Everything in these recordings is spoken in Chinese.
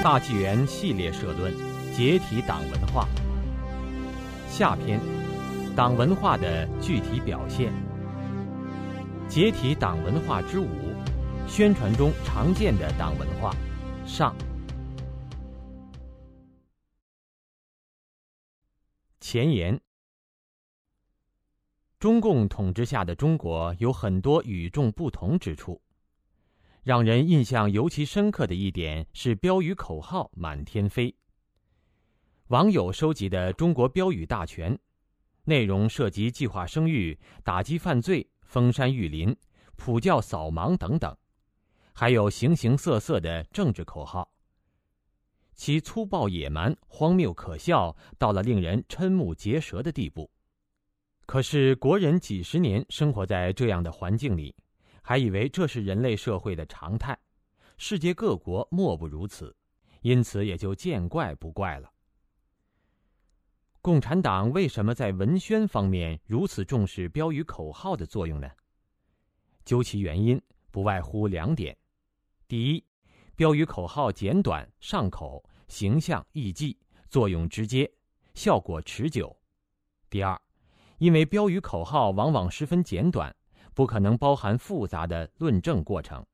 大纪元系列社论：解体党文化。下篇：党文化的具体表现。解体党文化之五：宣传中常见的党文化。上。前言：中共统治下的中国有很多与众不同之处。让人印象尤其深刻的一点是标语口号满天飞。网友收集的中国标语大全，内容涉及计划生育、打击犯罪、封山育林、普教扫盲等等，还有形形色色的政治口号。其粗暴野蛮、荒谬可笑，到了令人瞠目结舌的地步。可是国人几十年生活在这样的环境里。还以为这是人类社会的常态，世界各国莫不如此，因此也就见怪不怪了。共产党为什么在文宣方面如此重视标语口号的作用呢？究其原因，不外乎两点：第一，标语口号简短上口，形象易记，作用直接，效果持久；第二，因为标语口号往往十分简短。不可能包含复杂的论证过程，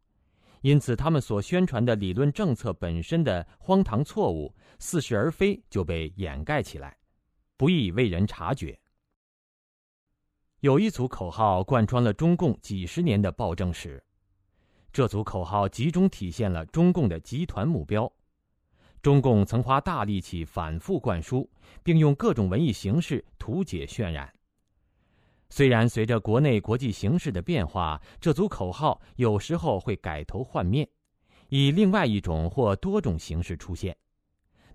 因此他们所宣传的理论政策本身的荒唐错误、似是而非就被掩盖起来，不易为人察觉。有一组口号贯穿了中共几十年的暴政史，这组口号集中体现了中共的集团目标。中共曾花大力气反复灌输，并用各种文艺形式图解渲染。虽然随着国内国际形势的变化，这组口号有时候会改头换面，以另外一种或多种形式出现，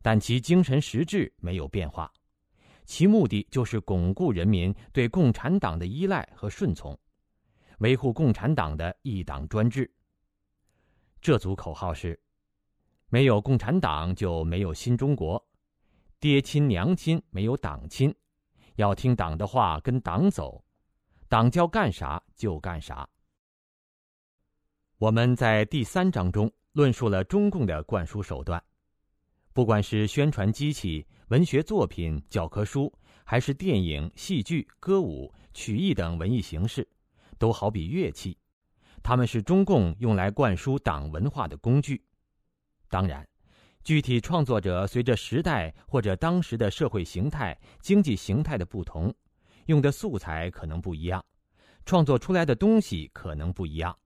但其精神实质没有变化，其目的就是巩固人民对共产党的依赖和顺从，维护共产党的一党专制。这组口号是：没有共产党就没有新中国，爹亲娘亲没有党亲，要听党的话，跟党走。党叫干啥就干啥。我们在第三章中论述了中共的灌输手段，不管是宣传机器、文学作品、教科书，还是电影、戏剧、歌舞、曲艺等文艺形式，都好比乐器，他们是中共用来灌输党文化的工具。当然，具体创作者随着时代或者当时的社会形态、经济形态的不同。用的素材可能不一样，创作出来的东西可能不一样。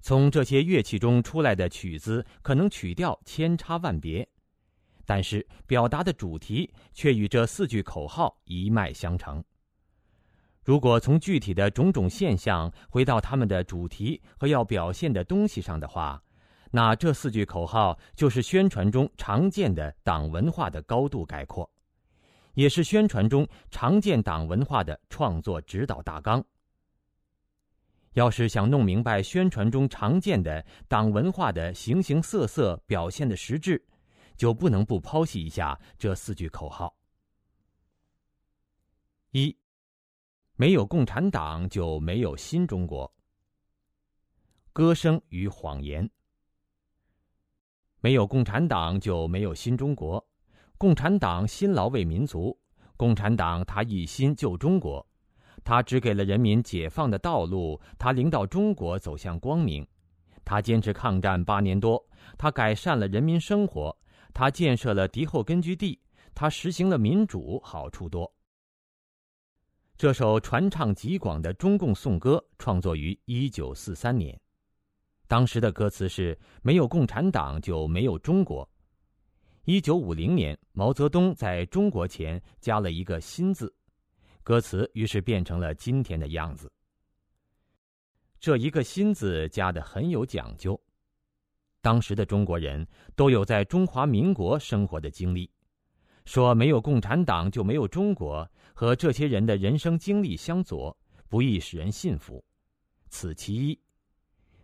从这些乐器中出来的曲子可能曲调千差万别，但是表达的主题却与这四句口号一脉相承。如果从具体的种种现象回到他们的主题和要表现的东西上的话，那这四句口号就是宣传中常见的党文化的高度概括。也是宣传中常见党文化的创作指导大纲。要是想弄明白宣传中常见的党文化的形形色色表现的实质，就不能不剖析一下这四句口号：一，没有共产党就没有新中国。歌声与谎言。没有共产党就没有新中国。共产党辛劳为民族，共产党他一心救中国，他指给了人民解放的道路，他领导中国走向光明，他坚持抗战八年多，他改善了人民生活，他建设了敌后根据地，他实行了民主，好处多。这首传唱极广的中共颂歌创作于一九四三年，当时的歌词是：没有共产党就没有中国。一九五零年，毛泽东在中国前加了一个“新”字，歌词于是变成了今天的样子。这一个“新”字加的很有讲究。当时的中国人都有在中华民国生活的经历，说没有共产党就没有中国，和这些人的人生经历相左，不易使人信服。此其一。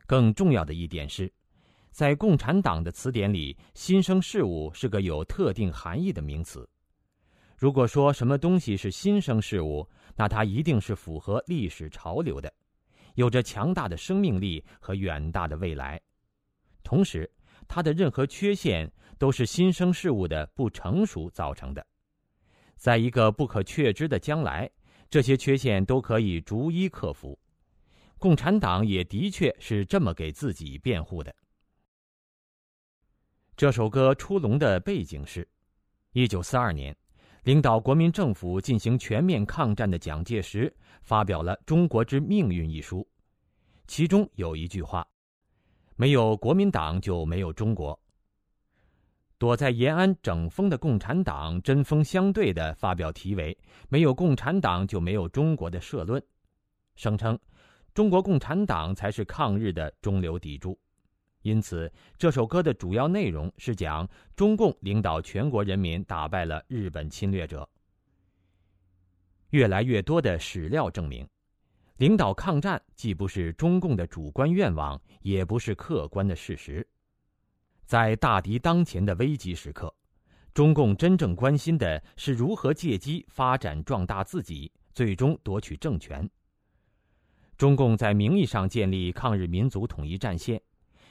更重要的一点是。在共产党的词典里，“新生事物”是个有特定含义的名词。如果说什么东西是新生事物，那它一定是符合历史潮流的，有着强大的生命力和远大的未来。同时，它的任何缺陷都是新生事物的不成熟造成的。在一个不可确知的将来，这些缺陷都可以逐一克服。共产党也的确是这么给自己辩护的。这首歌出笼的背景是：一九四二年，领导国民政府进行全面抗战的蒋介石发表了《中国之命运》一书，其中有一句话：“没有国民党就没有中国。”躲在延安整风的共产党针锋相对地发表题为“没有共产党就没有中国”的社论，声称中国共产党才是抗日的中流砥柱。因此，这首歌的主要内容是讲中共领导全国人民打败了日本侵略者。越来越多的史料证明，领导抗战既不是中共的主观愿望，也不是客观的事实。在大敌当前的危急时刻，中共真正关心的是如何借机发展壮大自己，最终夺取政权。中共在名义上建立抗日民族统一战线，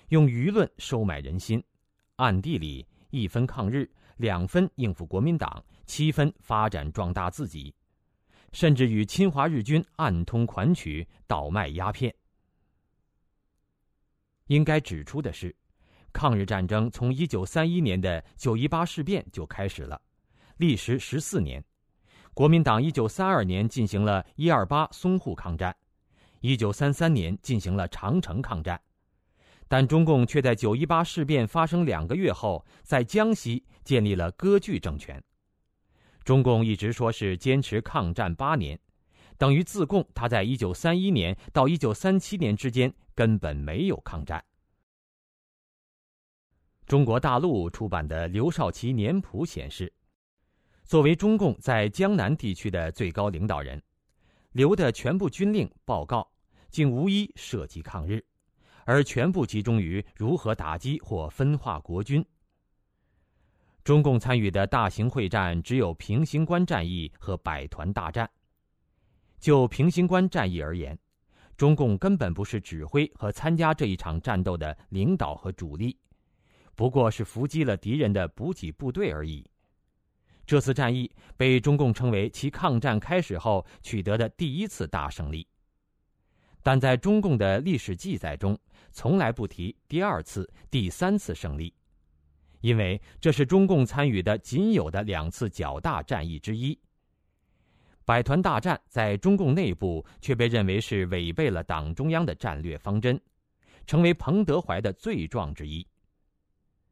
用舆论收买人心，暗地里一分抗日，两分应付国民党，七分发展壮大自己，甚至与侵华日军暗通款曲，倒卖鸦片。应该指出的是。抗日战争从一九三一年的九一八事变就开始了，历时十四年。国民党一九三二年进行了一二八淞沪抗战，一九三三年进行了长城抗战，但中共却在九一八事变发生两个月后，在江西建立了割据政权。中共一直说是坚持抗战八年，等于自贡他在一九三一年到一九三七年之间根本没有抗战。中国大陆出版的刘少奇年谱显示，作为中共在江南地区的最高领导人，刘的全部军令报告竟无一涉及抗日，而全部集中于如何打击或分化国军。中共参与的大型会战只有平型关战役和百团大战。就平型关战役而言，中共根本不是指挥和参加这一场战斗的领导和主力。不过是伏击了敌人的补给部队而已。这次战役被中共称为其抗战开始后取得的第一次大胜利，但在中共的历史记载中，从来不提第二次、第三次胜利，因为这是中共参与的仅有的两次较大战役之一。百团大战在中共内部却被认为是违背了党中央的战略方针，成为彭德怀的罪状之一。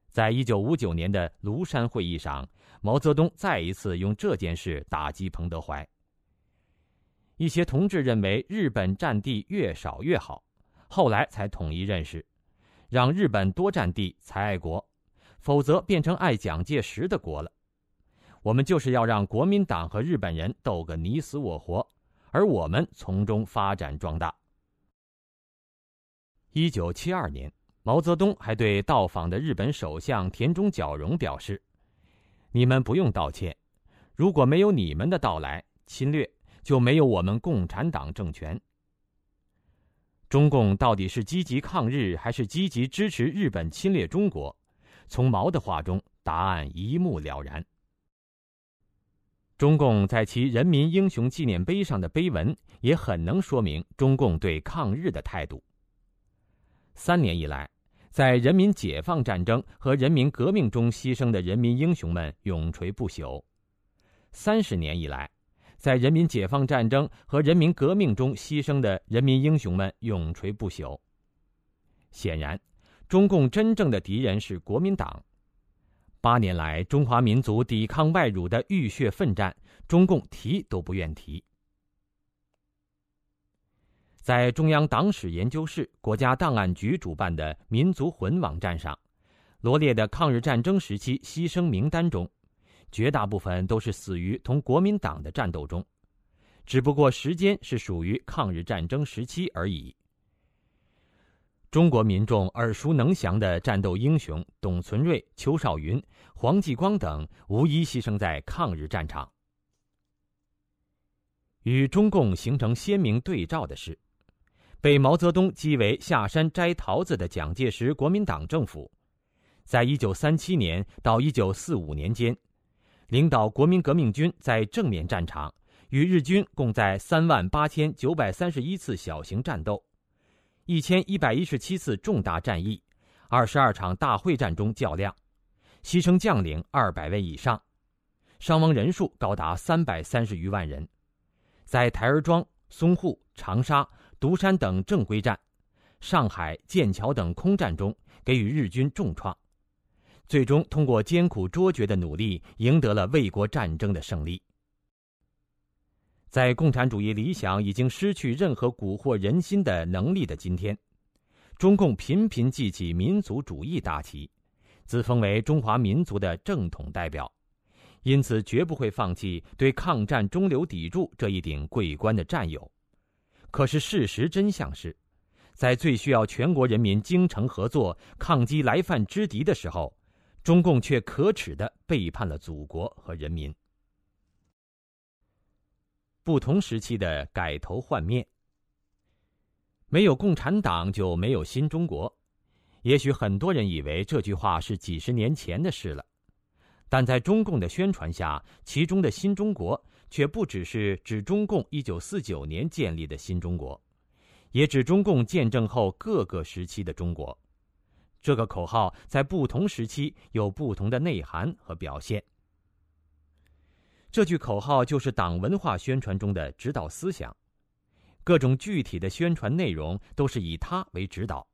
在一九五九年的庐山会议上，毛泽东再一次用这件事打击彭德怀。一些同志认为日本占地越少越好，后来才统一认识，让日本多占地才爱国，否则变成爱蒋介石的国了。我们就是要让国民党和日本人斗个你死我活，而我们从中发展壮大。一九七二年。毛泽东还对到访的日本首相田中角荣表示：“你们不用道歉，如果没有你们的到来，侵略就没有我们共产党政权。中共到底是积极抗日，还是积极支持日本侵略中国？从毛的话中，答案一目了然。中共在其人民英雄纪念碑上的碑文，也很能说明中共对抗日的态度。”三年以来，在人民解放战争和人民革命中牺牲的人民英雄们永垂不朽；三十年以来，在人民解放战争和人民革命中牺牲的人民英雄们永垂不朽。显然，中共真正的敌人是国民党。八年来，中华民族抵抗外辱的浴血奋战，中共提都不愿提。在中央党史研究室、国家档案局主办的“民族魂”网站上，罗列的抗日战争时期牺牲名单中，绝大部分都是死于同国民党的战斗中，只不过时间是属于抗日战争时期而已。中国民众耳熟能详的战斗英雄董存瑞、邱少云、黄继光等，无一牺牲在抗日战场。与中共形成鲜明对照的是。被毛泽东讥为下山摘桃子的蒋介石国民党政府，在一九三七年到一九四五年间，领导国民革命军在正面战场与日军共在三万八千九百三十一次小型战斗，一千一百一十七次重大战役，二十二场大会战中较量，牺牲将领二百位以上，伤亡人数高达三百三十余万人，在台儿庄、淞沪、长沙、独山等正规战。上海、剑桥等空战中给予日军重创，最终通过艰苦卓绝的努力，赢得了卫国战争的胜利。在共产主义理想已经失去任何蛊惑人心的能力的今天，中共频频记起民族主义大旗，自封为中华民族的正统代表，因此绝不会放弃对抗战中流砥柱这一顶桂冠的占有。可是事实真相是。在最需要全国人民精诚合作抗击来犯之敌的时候，中共却可耻的背叛了祖国和人民。不同时期的改头换面，没有共产党就没有新中国。也许很多人以为这句话是几十年前的事了，但在中共的宣传下，其中的新中国却不只是指中共一九四九年建立的新中国。也指中共建政后各个时期的中国，这个口号在不同时期有不同的内涵和表现。这句口号就是党文化宣传中的指导思想，各种具体的宣传内容都是以它为指导。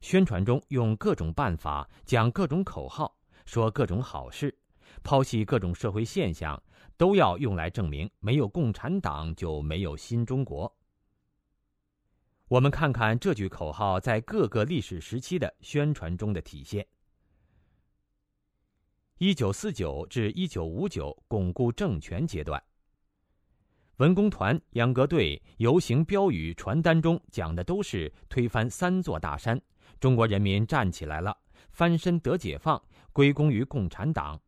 宣传中用各种办法讲各种口号，说各种好事，抛弃各种社会现象，都要用来证明没有共产党就没有新中国。我们看看这句口号在各个历史时期的宣传中的体现。一九四九至一九五九巩固政权阶段，文工团、秧歌队游行标语、传单中讲的都是推翻三座大山，中国人民站起来了，翻身得解放，归功于共产党。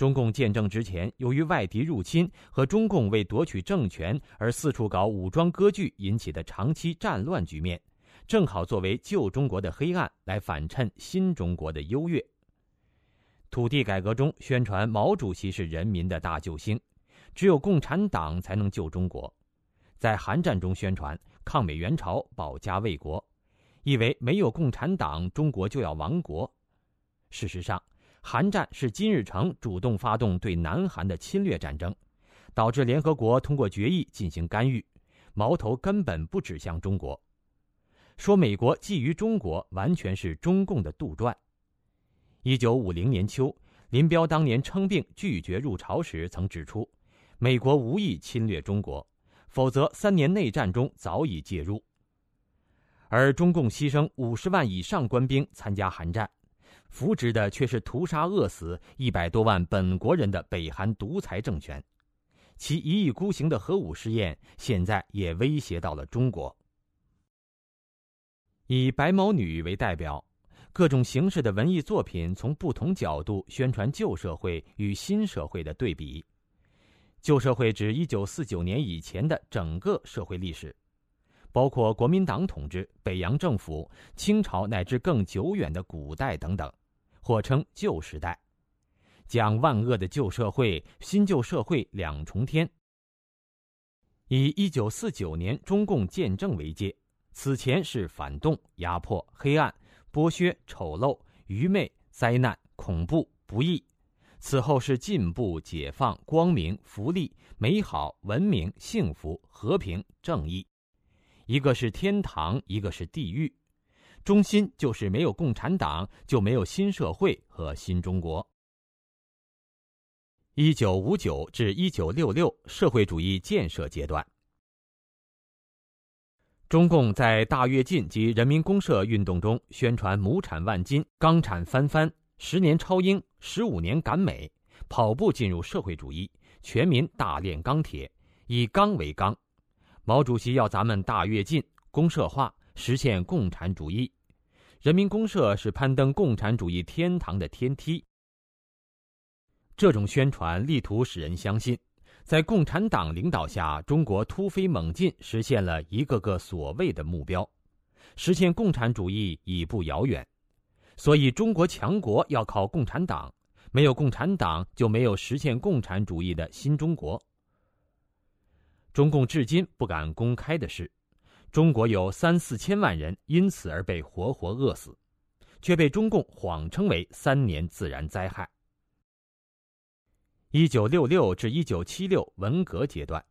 中共建政之前，由于外敌入侵和中共为夺取政权而四处搞武装割据引起的长期战乱局面，正好作为旧中国的黑暗来反衬新中国的优越。土地改革中宣传毛主席是人民的大救星，只有共产党才能救中国。在韩战中宣传抗美援朝、保家卫国，以为没有共产党中国就要亡国。事实上。韩战是金日成主动发动对南韩的侵略战争，导致联合国通过决议进行干预，矛头根本不指向中国。说美国觊觎中国，完全是中共的杜撰。一九五零年秋，林彪当年称病拒绝入朝时，曾指出，美国无意侵略中国，否则三年内战中早已介入。而中共牺牲五十万以上官兵参加韩战。扶植的却是屠杀饿死一百多万本国人的北韩独裁政权，其一意孤行的核武试验现在也威胁到了中国。以白毛女为代表，各种形式的文艺作品从不同角度宣传旧社会与新社会的对比。旧社会指一九四九年以前的整个社会历史，包括国民党统治、北洋政府、清朝乃至更久远的古代等等。或称旧时代，讲万恶的旧社会、新旧社会两重天。以一九四九年中共建政为界，此前是反动、压迫、黑暗、剥削、丑陋、愚昧、灾难、恐怖、不义；此后是进步、解放、光明、福利、美好、文明、幸福、和平、正义。一个是天堂，一个是地狱。中心就是没有共产党，就没有新社会和新中国。一九五九至一九六六社会主义建设阶段，中共在大跃进及人民公社运动中宣传亩产万斤、钢产翻番、十年超英、十五年赶美，跑步进入社会主义，全民大炼钢铁，以钢为纲。毛主席要咱们大跃进、公社化。实现共产主义，人民公社是攀登共产主义天堂的天梯。这种宣传力图使人相信，在共产党领导下，中国突飞猛进，实现了一个个所谓的目标，实现共产主义已不遥远。所以中国强国要靠共产党，没有共产党就没有实现共产主义的新中国。中共至今不敢公开的是，中国有三四千万人因此而被活活饿死，却被中共谎称为三年自然灾害。一九六六至一九七六文革阶段，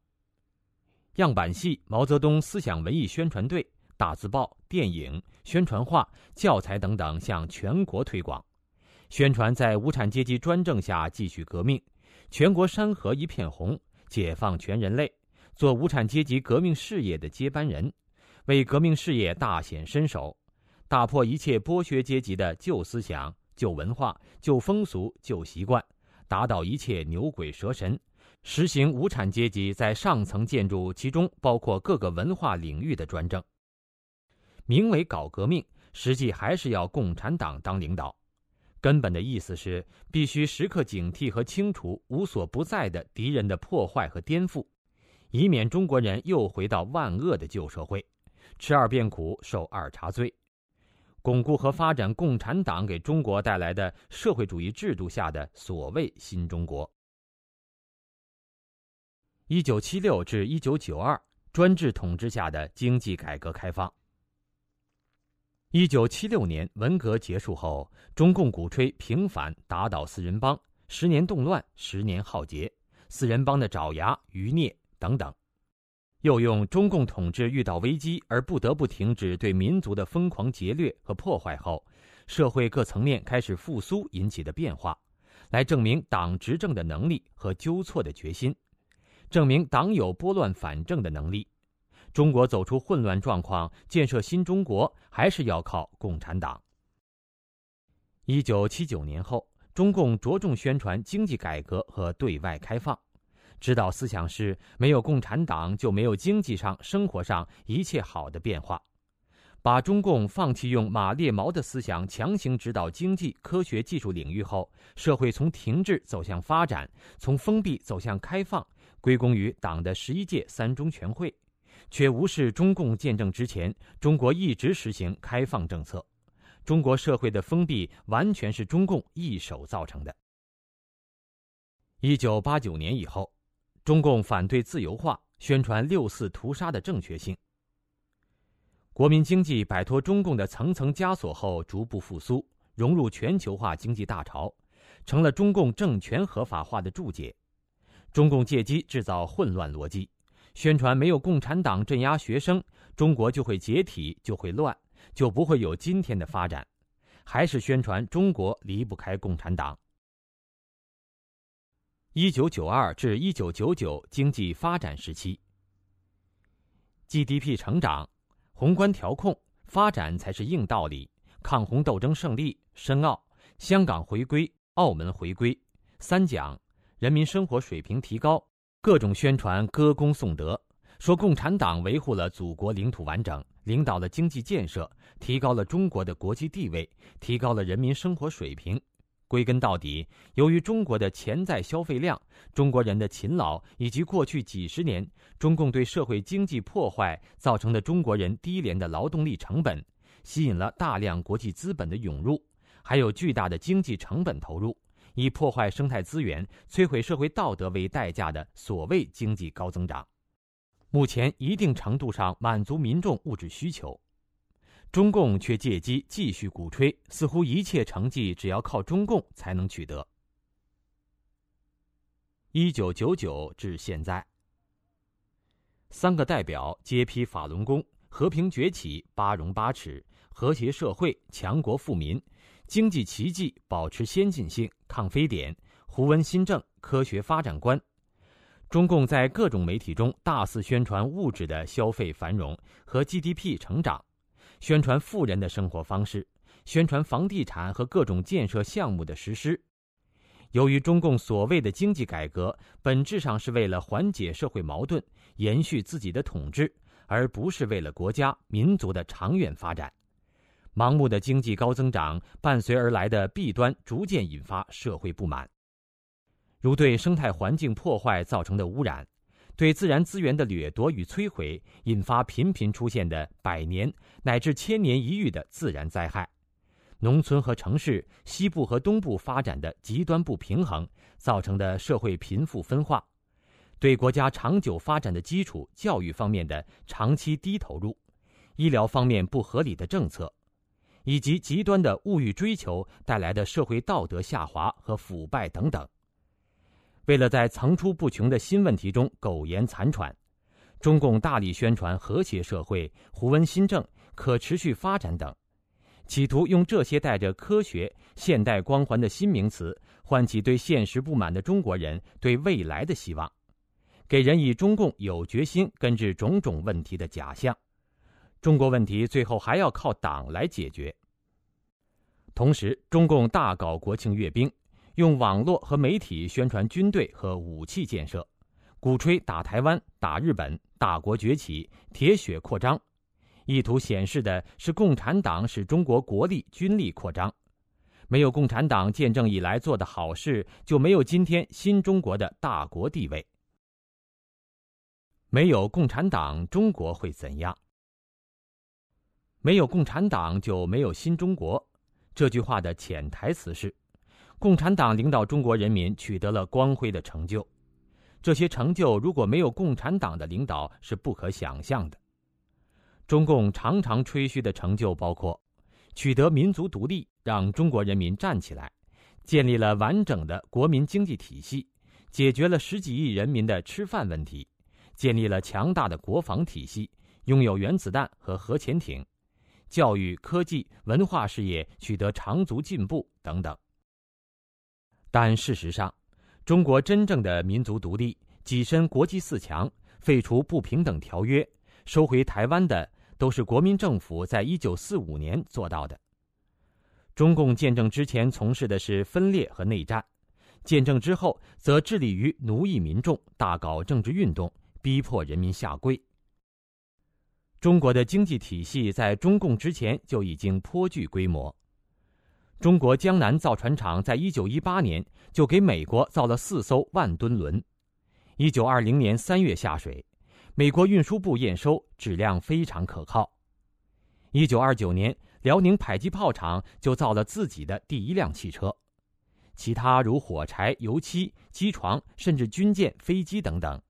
样板戏、毛泽东思想文艺宣传队、大字报、电影、宣传画、教材等等向全国推广，宣传在无产阶级专政下继续革命，全国山河一片红，解放全人类。做无产阶级革命事业的接班人，为革命事业大显身手，打破一切剥削阶级的旧思想、旧文化、旧风俗、旧习惯，打倒一切牛鬼蛇神，实行无产阶级在上层建筑，其中包括各个文化领域的专政。名为搞革命，实际还是要共产党当领导。根本的意思是，必须时刻警惕和清除无所不在的敌人的破坏和颠覆。以免中国人又回到万恶的旧社会，吃二遍苦，受二茬罪，巩固和发展共产党给中国带来的社会主义制度下的所谓新中国。一九七六至一九九二专制统治下的经济改革开放。一九七六年文革结束后，中共鼓吹平反，打倒四人帮，十年动乱，十年浩劫，四人帮的爪牙余孽。等等，又用中共统治遇到危机而不得不停止对民族的疯狂劫掠和破坏后，社会各层面开始复苏引起的变化，来证明党执政的能力和纠错的决心，证明党有拨乱反正的能力。中国走出混乱状况，建设新中国，还是要靠共产党。一九七九年后，中共着重宣传经济改革和对外开放。指导思想是：没有共产党，就没有经济上、生活上一切好的变化。把中共放弃用马列毛的思想强行指导经济、科学技术领域后，社会从停滞走向发展，从封闭走向开放，归功于党的十一届三中全会，却无视中共建政之前，中国一直实行开放政策。中国社会的封闭完全是中共一手造成的。一九八九年以后。中共反对自由化，宣传六四屠杀的正确性。国民经济摆脱中共的层层枷锁后，逐步复苏，融入全球化经济大潮，成了中共政权合法化的注解。中共借机制造混乱逻辑，宣传没有共产党镇压学生，中国就会解体，就会乱，就不会有今天的发展。还是宣传中国离不开共产党。一九九二至一九九九经济发展时期，GDP 成长、宏观调控、发展才是硬道理。抗洪斗争胜利、申奥、香港回归、澳门回归、三讲、人民生活水平提高，各种宣传歌功颂德，说共产党维护了祖国领土完整，领导了经济建设，提高了中国的国际地位，提高了人民生活水平。归根到底，由于中国的潜在消费量、中国人的勤劳，以及过去几十年中共对社会经济破坏造成的中国人低廉的劳动力成本，吸引了大量国际资本的涌入，还有巨大的经济成本投入，以破坏生态资源、摧毁社会道德为代价的所谓经济高增长，目前一定程度上满足民众物质需求。中共却借机继续鼓吹，似乎一切成绩只要靠中共才能取得。一九九九至现在，三个代表揭批法轮功、和平崛起、八荣八耻、和谐社会、强国富民、经济奇迹、保持先进性、抗非典、胡温新政、科学发展观。中共在各种媒体中大肆宣传物质的消费繁荣和 GDP 成长。宣传富人的生活方式，宣传房地产和各种建设项目的实施。由于中共所谓的经济改革，本质上是为了缓解社会矛盾、延续自己的统治，而不是为了国家民族的长远发展。盲目的经济高增长伴随而来的弊端，逐渐引发社会不满，如对生态环境破坏造成的污染。对自然资源的掠夺与摧毁，引发频频出现的百年乃至千年一遇的自然灾害，农村和城市、西部和东部发展的极端不平衡造成的社会贫富分化，对国家长久发展的基础教育方面的长期低投入，医疗方面不合理的政策，以及极端的物欲追求带来的社会道德下滑和腐败等等。为了在层出不穷的新问题中苟延残喘，中共大力宣传和谐社会、胡温新政、可持续发展等。企图用这些带着科学、现代光环的新名词，唤起对现实不满的中国人对未来的希望，给人以中共有决心根治种种问题的假象。中国问题最后还要靠党来解决。同时，中共大搞国庆阅兵，用网络和媒体宣传军队和武器建设，鼓吹打台湾、打日本、大国崛起、铁血扩张。意图显示的是，共产党使中国国力、军力扩张。没有共产党建政以来做的好事，就没有今天新中国的大国地位。没有共产党，中国会怎样？没有共产党，就没有新中国。这句话的潜台词是：共产党领导中国人民取得了光辉的成就，这些成就如果没有共产党的领导，是不可想象的。中共常常吹嘘的成就包括：取得民族独立，让中国人民站起来；建立了完整的国民经济体系，解决了十几亿人民的吃饭问题；建立了强大的国防体系，拥有原子弹和核潜艇；教育、科技、文化事业取得长足进步等等。但事实上，中国真正的民族独立、跻身国际四强、废除不平等条约、收回台湾的。都是国民政府在一九四五年做到的。中共建政之前从事的是分裂和内战，建政之后则致力于奴役民众，大搞政治运动，逼迫人民下跪。中国的经济体系在中共之前就已经颇具规模。中国江南造船厂在一九一八年就给美国造了四艘万吨轮，一九二零年三月下水。美国运输部验收质量非常可靠。一九二九年，辽宁迫击炮厂就造了自己的第一辆汽车，其他如火柴、油漆、机床，甚至军舰、飞机等等，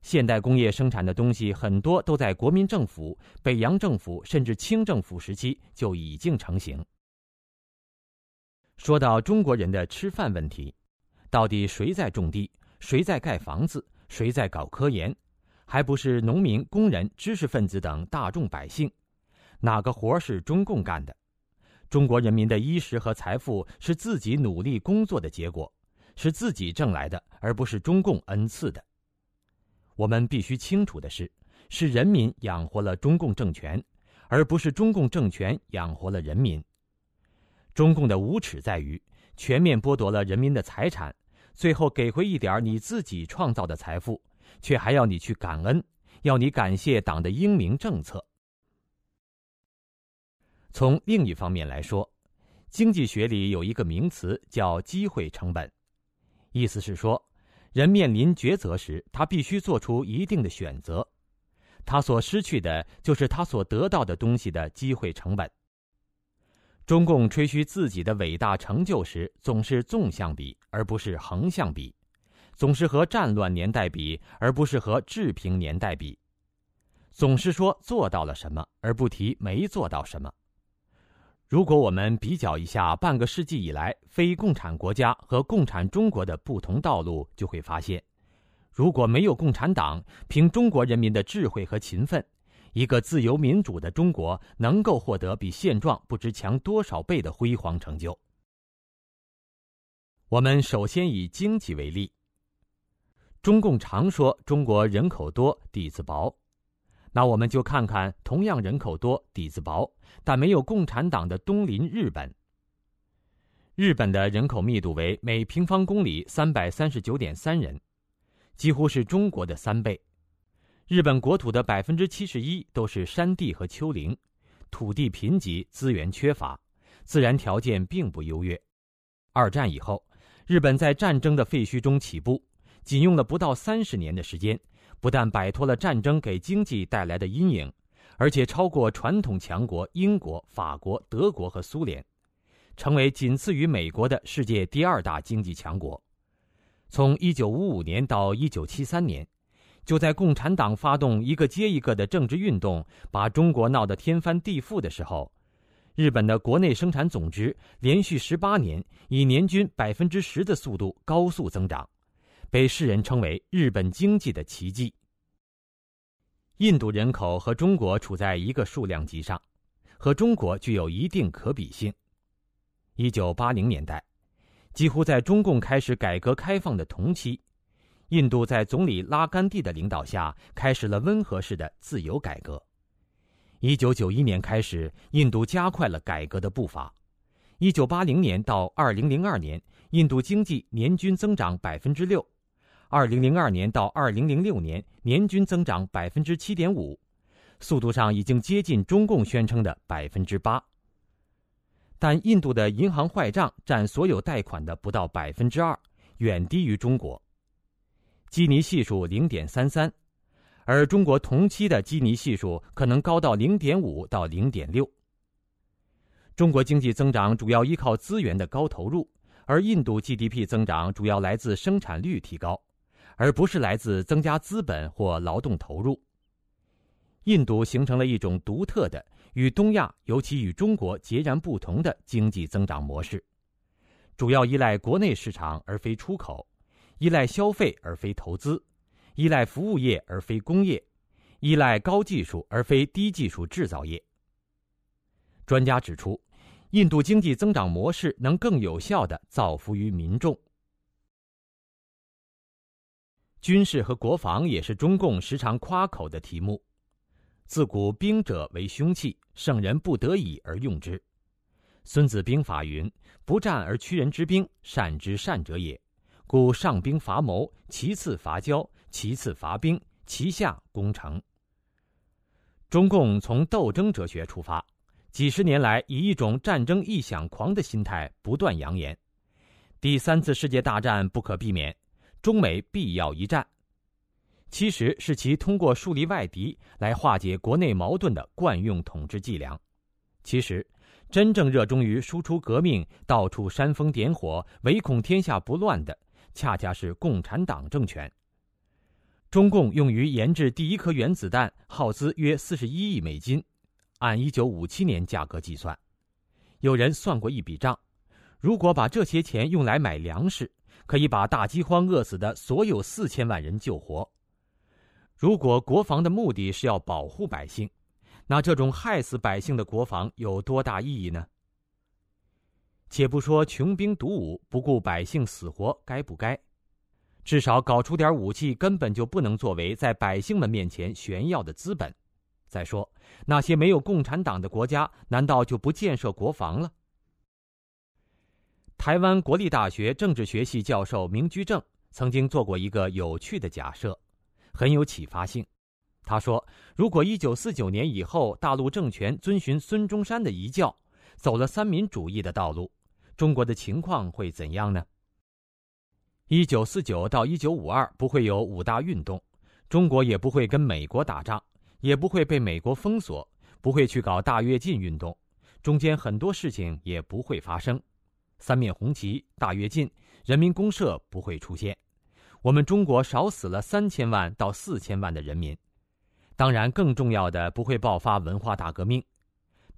现代工业生产的东西很多都在国民政府、北洋政府甚至清政府时期就已经成型。说到中国人的吃饭问题，到底谁在种地，谁在盖房子，谁在搞科研？还不是农民、工人、知识分子等大众百姓，哪个活是中共干的？中国人民的衣食和财富是自己努力工作的结果，是自己挣来的，而不是中共恩赐的。我们必须清楚的是，是人民养活了中共政权，而不是中共政权养活了人民。中共的无耻在于全面剥夺了人民的财产，最后给回一点你自己创造的财富。却还要你去感恩，要你感谢党的英明政策。从另一方面来说，经济学里有一个名词叫“机会成本”，意思是说，人面临抉择时，他必须做出一定的选择，他所失去的就是他所得到的东西的机会成本。中共吹嘘自己的伟大成就时，总是纵向比，而不是横向比。总是和战乱年代比，而不是和治平年代比；总是说做到了什么，而不提没做到什么。如果我们比较一下半个世纪以来非共产国家和共产中国的不同道路，就会发现，如果没有共产党，凭中国人民的智慧和勤奋，一个自由民主的中国能够获得比现状不知强多少倍的辉煌成就。我们首先以经济为例。中共常说中国人口多底子薄，那我们就看看同样人口多底子薄但没有共产党的东邻日本。日本的人口密度为每平方公里三百三十九点三人，几乎是中国的三倍。日本国土的百分之七十一都是山地和丘陵，土地贫瘠，资源缺乏，自然条件并不优越。二战以后，日本在战争的废墟中起步。仅用了不到三十年的时间，不但摆脱了战争给经济带来的阴影，而且超过传统强国英国、法国、德国和苏联，成为仅次于美国的世界第二大经济强国。从1955年到1973年，就在共产党发动一个接一个的政治运动，把中国闹得天翻地覆的时候，日本的国内生产总值连续十八年以年均百分之十的速度高速增长，被世人称为日本经济的奇迹。印度人口和中国处在一个数量级上，和中国具有一定可比性。一九八零年代，几乎在中共开始改革开放的同期，印度在总理拉甘地的领导下开始了温和式的自由改革。一九九一年开始，印度加快了改革的步伐。一九八零年到二零零二年，印度经济年均增长百分之六。二零零二年到二零零六年年均增长百分之七点五，速度上已经接近中共宣称的百分之八。但印度的银行坏账占所有贷款的不到百分之二，远低于中国。基尼系数零点三三，而中国同期的基尼系数可能高到零点五到零点六。中国经济增长主要依靠资源的高投入，而印度 GDP 增长主要来自生产率提高。而不是来自增加资本或劳动投入。印度形成了一种独特的、与东亚尤其与中国截然不同的经济增长模式，主要依赖国内市场而非出口，依赖消费而非投资，依赖服务业而非工业，依赖高技术而非低技术制造业。专家指出，印度经济增长模式能更有效地造福于民众。军事和国防也是中共时常夸口的题目。自古兵者为凶器，圣人不得已而用之。《孙子兵法》云：“不战而屈人之兵，善之善者也。故上兵伐谋，其次伐交，其次伐兵，其下攻城。”中共从斗争哲学出发，几十年来以一种战争臆想狂的心态不断扬言：第三次世界大战不可避免。中美必要一战，其实是其通过树立外敌来化解国内矛盾的惯用统治伎俩。其实，真正热衷于输出革命、到处煽风点火、唯恐天下不乱的，恰恰是共产党政权。中共用于研制第一颗原子弹，耗资约四十一亿美金，按一九五七年价格计算。有人算过一笔账：如果把这些钱用来买粮食，可以把大饥荒饿死的所有四千万人救活。如果国防的目的是要保护百姓，那这种害死百姓的国防有多大意义呢？且不说穷兵黩武、不顾百姓死活该不该，至少搞出点武器根本就不能作为在百姓们面前炫耀的资本。再说，那些没有共产党的国家，难道就不建设国防了？台湾国立大学政治学系教授明居正曾经做过一个有趣的假设，很有启发性。他说：“如果一九四九年以后大陆政权遵循孙中山的遗教，走了三民主义的道路，中国的情况会怎样呢？”一九四九到一九五二不会有五大运动，中国也不会跟美国打仗，也不会被美国封锁，不会去搞大跃进运动，中间很多事情也不会发生。三面红旗、大跃进、人民公社不会出现，我们中国少死了三千万到四千万的人民。当然，更重要的不会爆发文化大革命。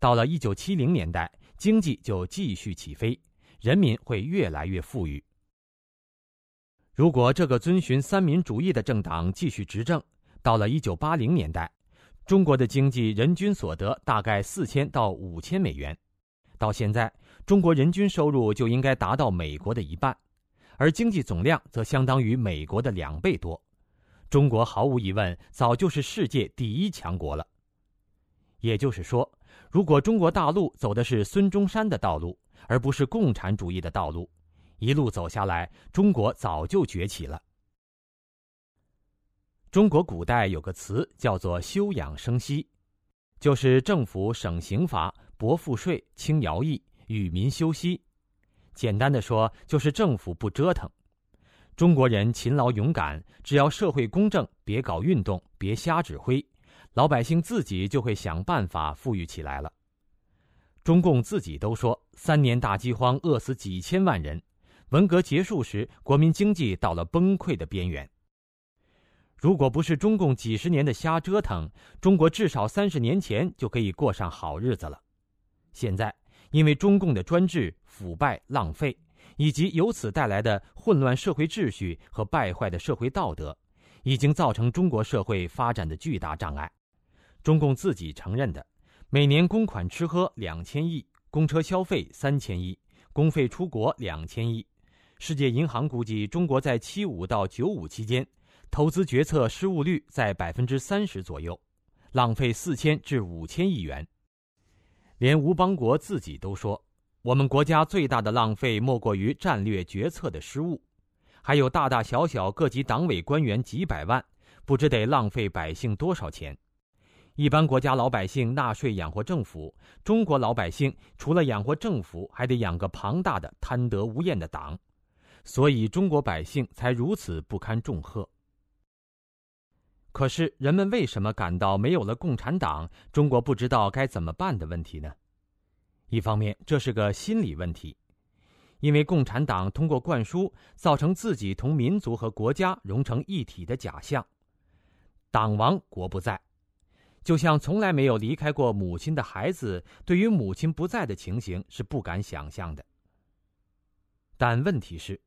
到了一九七零年代，经济就继续起飞，人民会越来越富裕。如果这个遵循三民主义的政党继续执政，到了一九八零年代，中国的经济人均所得大概四千到五千美元。到现在。中国人均收入就应该达到美国的一半，而经济总量则相当于美国的两倍多。中国毫无疑问早就是世界第一强国了。也就是说，如果中国大陆走的是孙中山的道路，而不是共产主义的道路，一路走下来，中国早就崛起了。中国古代有个词叫做“休养生息”，就是政府省刑罚、薄赋税、轻徭役。与民休息，简单的说就是政府不折腾，中国人勤劳勇敢，只要社会公正，别搞运动，别瞎指挥，老百姓自己就会想办法富裕起来了。中共自己都说三年大饥荒饿死几千万人，文革结束时国民经济到了崩溃的边缘。如果不是中共几十年的瞎折腾，中国至少三十年前就可以过上好日子了。现在因为中共的专制、腐败、浪费，以及由此带来的混乱社会秩序和败坏的社会道德，已经造成中国社会发展的巨大障碍。中共自己承认的。每年公款吃喝两千亿，公车消费三千亿，公费出国两千亿。世界银行估计，中国在七五到九五期间，投资决策失误率在百分之三十左右，浪费四千至五千亿元。连吴邦国自己都说，我们国家最大的浪费莫过于战略决策的失误，还有大大小小各级党委官员几百万，不知得浪费百姓多少钱。一般国家老百姓纳税养活政府，中国老百姓除了养活政府，还得养个庞大的贪得无厌的党，所以中国百姓才如此不堪重荷。可是人们为什么感到没有了共产党，中国不知道该怎么办的问题呢？一方面，这是个心理问题，因为共产党通过灌输，造成自己同民族和国家融成一体的假象，党亡国不在。就像从来没有离开过母亲的孩子，对于母亲不在的情形是不敢想象的。但问题是，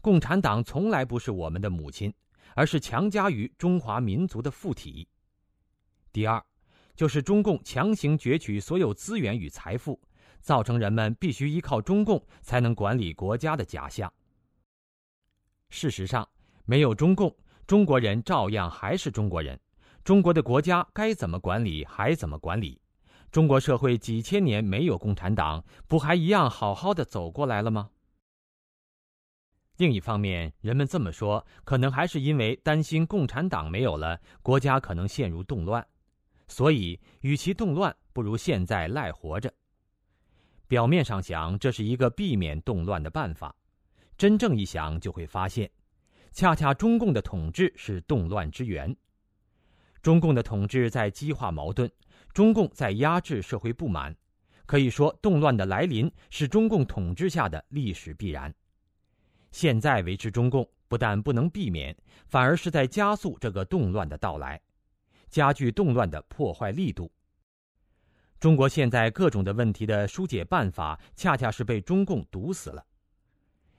共产党从来不是我们的母亲，而是强加于中华民族的附体。第二，就是中共强行攫取所有资源与财富，造成人们必须依靠中共才能管理国家的假象。事实上，没有中共，中国人照样还是中国人。中国的国家该怎么管理还怎么管理，中国社会几千年没有共产党，不还一样好好的走过来了吗？另一方面，人们这么说，可能还是因为担心共产党没有了，国家可能陷入动乱，所以与其动乱，不如现在赖活着。表面上想，这是一个避免动乱的办法，真正一想，就会发现，恰恰中共的统治是动乱之源。中共的统治在激化矛盾，中共在压制社会不满，可以说动乱的来临是中共统治下的历史必然。现在维持中共不但不能避免，反而是在加速这个动乱的到来，加剧动乱的破坏力度。中国现在各种的问题的疏解办法，恰恰是被中共堵死了，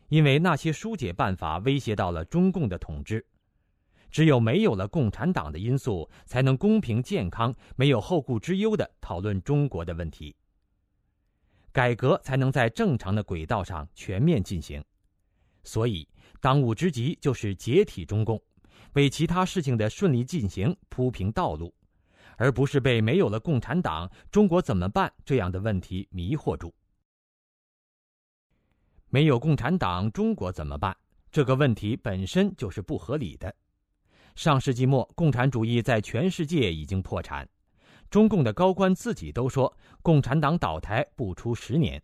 因为那些疏解办法威胁到了中共的统治。只有没有了共产党的因素，才能公平健康、没有后顾之忧的讨论中国的问题，改革才能在正常的轨道上全面进行。所以，当务之急就是解体中共，为其他事情的顺利进行铺平道路，而不是被没有了共产党，中国怎么办这样的问题迷惑住。没有共产党，中国怎么办？这个问题本身就是不合理的。上世纪末，共产主义在全世界已经破产。中共的高官自己都说，共产党倒台不出十年。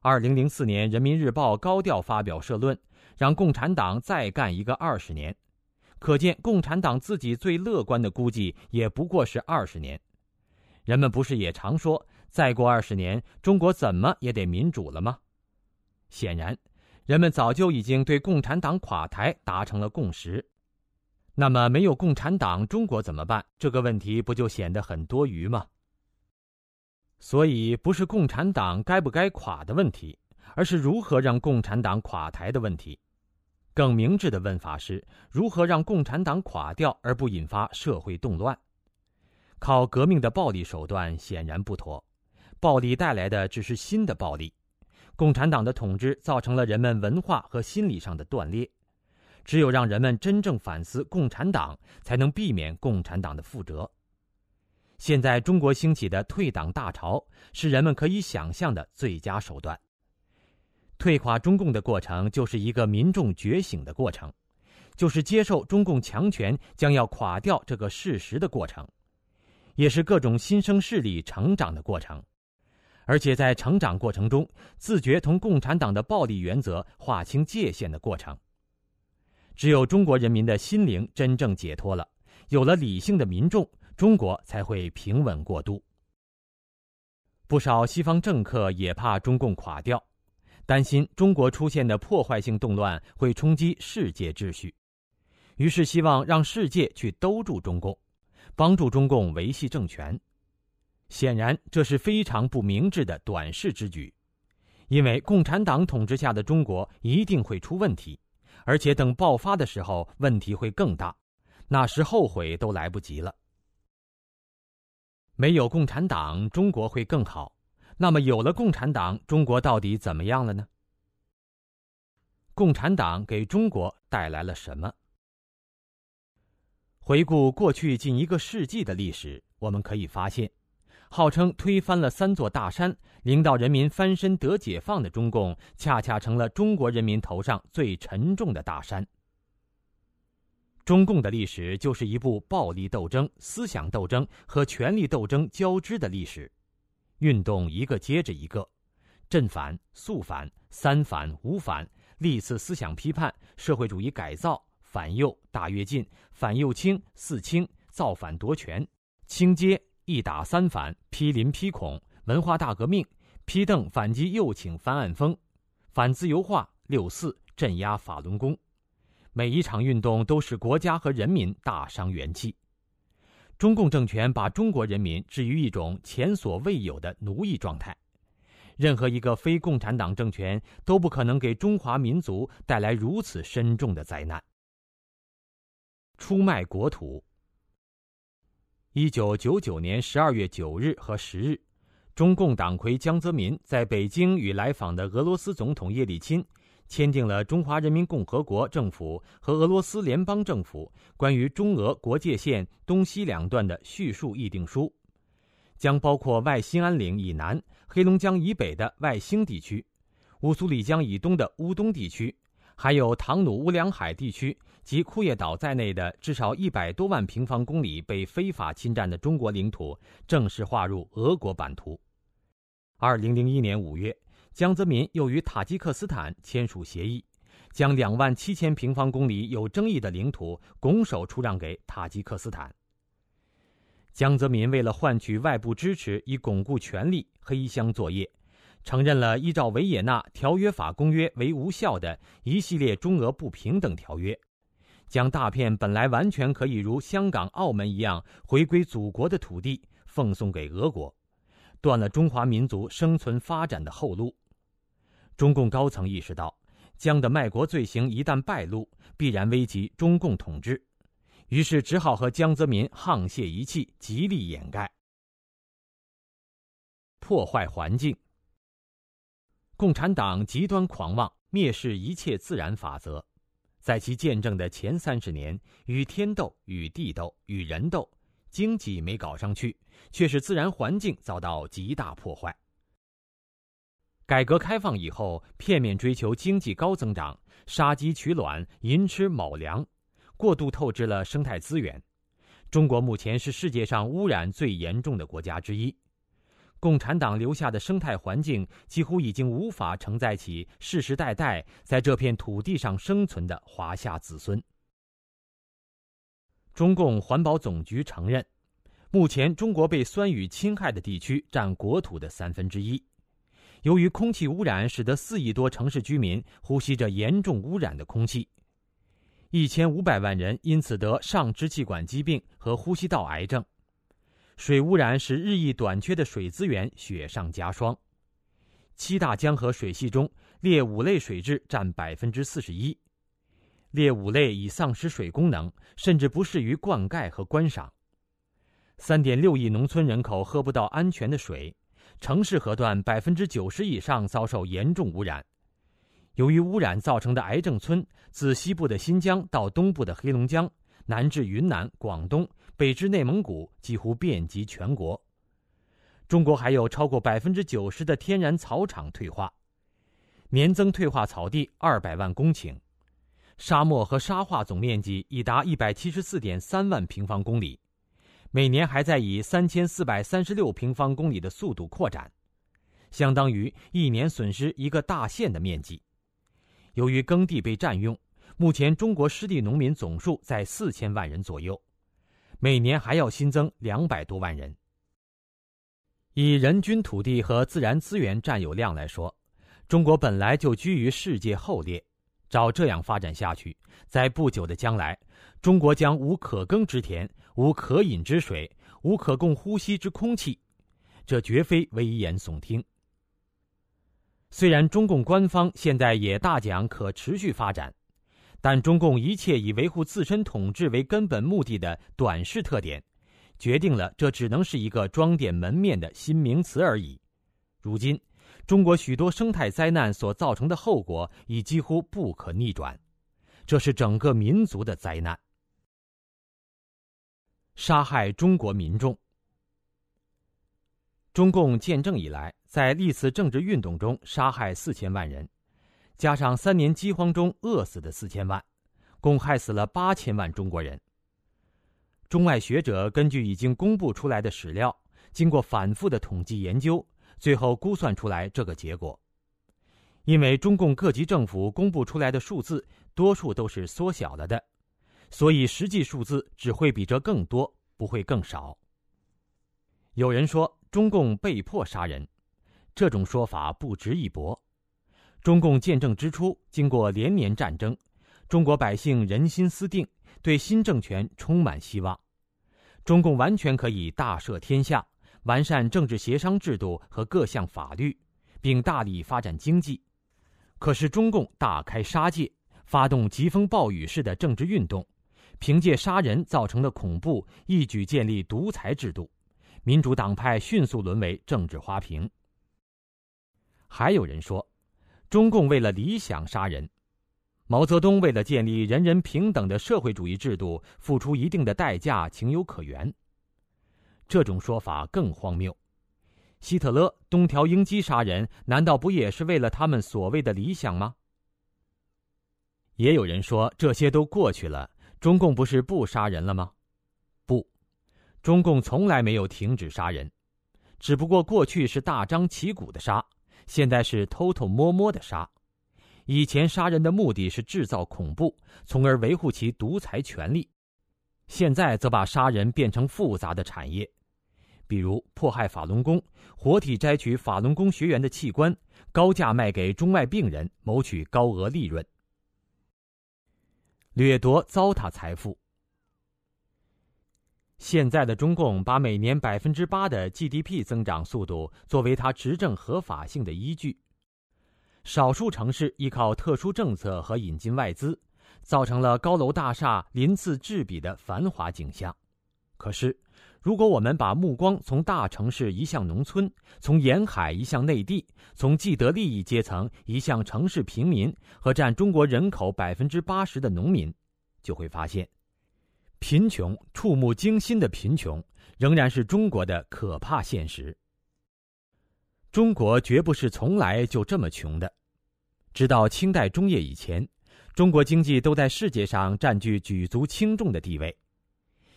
二零零四年，《人民日报》高调发表社论，让共产党再干一个二十年。可见，共产党自己最乐观的估计也不过是二十年。人们不是也常说，再过二十年，中国怎么也得民主了吗？显然，人们早就已经对共产党垮台达成了共识。那么没有共产党，中国怎么办？这个问题不就显得很多余吗？所以不是共产党该不该垮的问题，而是如何让共产党垮台的问题。更明智的问法是如何让共产党垮掉而不引发社会动乱。靠革命的暴力手段显然不妥，暴力带来的只是新的暴力。共产党的统治造成了人们文化和心理上的断裂。只有让人们真正反思共产党，才能避免共产党的覆辙。现在中国兴起的退党大潮，是人们可以想象的最佳手段。退垮中共的过程，就是一个民众觉醒的过程，就是接受中共强权将要垮掉这个事实的过程，也是各种新生势力成长的过程，而且在成长过程中，自觉同共产党的暴力原则划清界限的过程。只有中国人民的心灵真正解脱了，有了理性的民众，中国才会平稳过渡。不少西方政客也怕中共垮掉，担心中国出现的破坏性动乱会冲击世界秩序，于是希望让世界去兜住中共，帮助中共维系政权。显然，这是非常不明智的短视之举，因为共产党统治下的中国一定会出问题，而且等爆发的时候，问题会更大，那时后悔都来不及了。没有共产党，中国会更好。那么有了共产党，中国到底怎么样了呢？共产党给中国带来了什么？回顾过去近一个世纪的历史，我们可以发现，号称推翻了三座大山，领导人民翻身得解放的中共，恰恰成了中国人民头上最沉重的大山。中共的历史就是一部暴力斗争、思想斗争和权力斗争交织的历史，运动一个接着一个，正反、肃反、三反、五反，历次思想批判、社会主义改造、反右、大跃进、反右倾、四清、造反夺权、清街、一打三反、批林批孔、文化大革命、批邓反击右倾翻案风、反自由化、六四镇压法轮功。每一场运动都使国家和人民大伤元气，中共政权把中国人民置于一种前所未有的奴役状态，任何一个非共产党政权都不可能给中华民族带来如此深重的灾难。出卖国土。一九九九年十二月九日和十日，中共党魁江泽民在北京与来访的俄罗斯总统叶利钦。签订了中华人民共和国政府和俄罗斯联邦政府关于中俄国界线东西两段的叙述议定书，将包括外兴安岭以南、黑龙江以北的外兴地区，乌苏里江以东的乌东地区，还有唐努乌梁海地区及库页岛在内的至少一百多万平方公里被非法侵占的中国领土，正式划入俄国版图。二零零一年五月。江泽民又与塔吉克斯坦签署协议，将两万七千平方公里有争议的领土拱手出让给塔吉克斯坦。江泽民为了换取外部支持以巩固权力，黑箱作业，承认了依照维也纳条约法公约为无效的一系列中俄不平等条约，将大片本来完全可以如香港、澳门一样回归祖国的土地奉送给俄国，断了中华民族生存发展的后路。中共高层意识到，江的卖国罪行一旦败露，必然危及中共统治，于是只好和江泽民沆瀣一气，极力掩盖、破坏环境。共产党极端狂妄，蔑视一切自然法则，在其见证的前三十年，与天斗、与地斗、与人斗，经济没搞上去，却使自然环境遭到极大破坏。改革开放以后，片面追求经济高增长，杀鸡取卵，寅吃卯粮，过度透支了生态资源。中国目前是世界上污染最严重的国家之一。共产党留下的生态环境几乎已经无法承载起世世代代在这片土地上生存的华夏子孙。中共环保总局承认，目前中国被酸雨侵害的地区占国土的三分之一。由于空气污染，使得四亿多城市居民呼吸着严重污染的空气，一千五百万人因此得上支气管疾病和呼吸道癌症。水污染使日益短缺的水资源雪上加霜。七大江河水系中，劣五类水质占百分之四十一，劣五类已丧失水功能，甚至不适于灌溉和观赏。三点六亿农村人口喝不到安全的水。城市河段百分之九十以上遭受严重污染，由于污染造成的癌症村，自西部的新疆到东部的黑龙江，南至云南、广东，北至内蒙古，几乎遍及全国。中国还有超过百分之九十的天然草场退化，年增退化草地二百万公顷，沙漠和沙化总面积已达一百七十四点三万平方公里。每年还在以三千四百三十六平方公里的速度扩展，相当于一年损失一个大县的面积。由于耕地被占用，目前中国湿地农民总数在四千万人左右，每年还要新增两百多万人。以人均土地和自然资源占有量来说，中国本来就居于世界后列。照这样发展下去，在不久的将来，中国将无可耕之田，无可饮之水，无可供呼吸之空气。这绝非危言耸听。虽然中共官方现在也大讲可持续发展，但中共一切以维护自身统治为根本目的的短视特点，决定了这只能是一个装点门面的新名词而已。如今。中国许多生态灾难所造成的后果已几乎不可逆转，这是整个民族的灾难。杀害中国民众。中共建政以来，在历次政治运动中杀害四千万人，加上三年饥荒中饿死的四千万，共害死了八千万中国人。中外学者根据已经公布出来的史料，经过反复的统计研究。最后估算出来这个结果，因为中共各级政府公布出来的数字多数都是缩小了的，所以实际数字只会比这更多，不会更少。有人说中共被迫杀人，这种说法不值一驳。中共建政之初，经过连年战争，中国百姓人心思定，对新政权充满希望，中共完全可以大赦天下。完善政治协商制度和各项法律，并大力发展经济。可是中共大开杀戒，发动疾风暴雨式的政治运动，凭借杀人造成的恐怖，一举建立独裁制度，民主党派迅速沦为政治花瓶。还有人说，中共为了理想杀人，毛泽东为了建立人人平等的社会主义制度，付出一定的代价，情有可原。这种说法更荒谬。希特勒、东条英机杀人，难道不也是为了他们所谓的理想吗？也有人说这些都过去了，中共不是不杀人了吗？不，中共从来没有停止杀人，只不过过去是大张旗鼓的杀，现在是偷偷摸摸的杀。以前杀人的目的是制造恐怖，从而维护其独裁权力，现在则把杀人变成复杂的产业。比如迫害法轮功，活体摘取法轮功学员的器官，高价卖给中外病人，谋取高额利润；掠夺糟蹋财富。现在的中共把每年百分之八的 GDP 增长速度作为它执政合法性的依据，少数城市依靠特殊政策和引进外资，造成了高楼大厦鳞次栉比的繁华景象。可是。如果我们把目光从大城市移向农村，从沿海移向内地，从既得利益阶层移向城市平民和占中国人口百分之八十的农民，就会发现，贫穷触目惊心的贫穷仍然是中国的可怕现实。中国绝不是从来就这么穷的，直到清代中叶以前，中国经济都在世界上占据举足轻重的地位。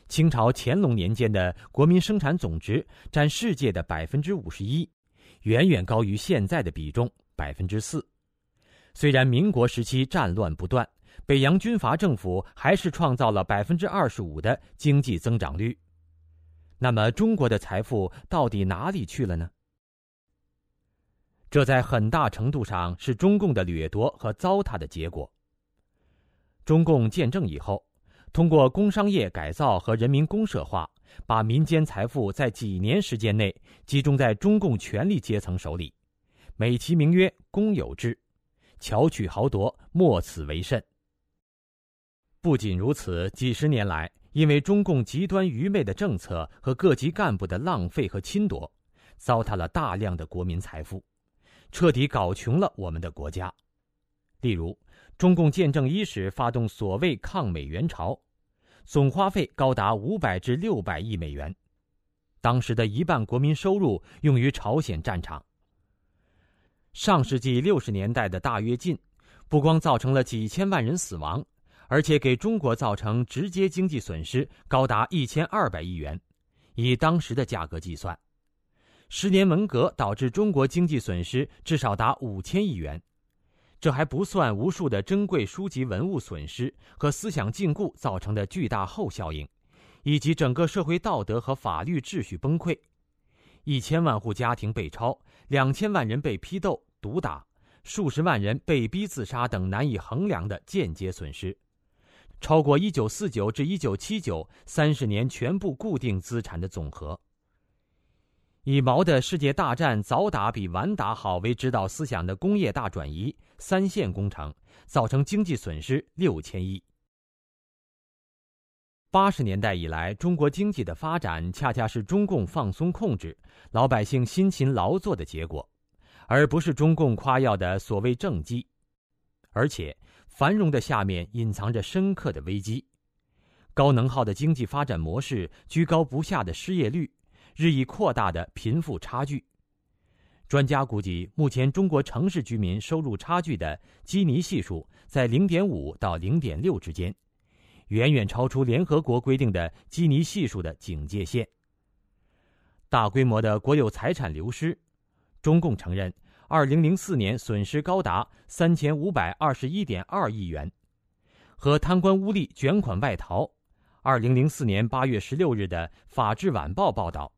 清朝乾隆年间的国民生产总值占世界的百分之五十一，远远高于现在的比重百分之四。虽然民国时期战乱不断，北洋军阀政府还是创造了百分之二十五的经济增长率。那么，中国的财富到底哪里去了呢？这在很大程度上是中共的掠夺和糟蹋的结果。中共建政以后。通过工商业改造和人民公社化，把民间财富在几年时间内集中在中共权力阶层手里，美其名曰公有制，巧取豪夺，莫此为甚。不仅如此，几十年来，因为中共极端愚昧的政策和各级干部的浪费和侵夺，糟蹋了大量的国民财富，彻底搞穷了我们的国家。例如。中共建政伊始发动所谓抗美援朝，总花费高达五百至六百亿美元，当时的一半国民收入用于朝鲜战场。上世纪六十年代的大跃进，不光造成了几千万人死亡，而且给中国造成直接经济损失高达一千二百亿元，以当时的价格计算，十年文革导致中国经济损失至少达五千亿元。这还不算无数的珍贵书籍文物损失和思想禁锢造成的巨大后效应，以及整个社会道德和法律秩序崩溃。一千万户家庭被抄，两千万人被批斗、毒打，数十万人被逼自杀等难以衡量的间接损失，超过一九四九至一九七九三十年全部固定资产的总和。以毛的世界大战早打比晚打好为指导思想的工业大转移三线工程，造成经济损失六千亿。八十年代以来，中国经济的发展恰恰是中共放松控制、老百姓辛勤劳作的结果，而不是中共夸耀的所谓政绩。而且，繁荣的下面隐藏着深刻的危机：高能耗的经济发展模式、居高不下的失业率、日益扩大的贫富差距。专家估计，目前中国城市居民收入差距的基尼系数在零点五到零点六之间。远远超出联合国规定的基尼系数的警戒线。大规模的国有财产流失，中共承认，二零零四年损失高达三千五百二十一点二亿元，和贪官污吏卷款外逃。二零零四年八月十六日的《法制晚报》报道，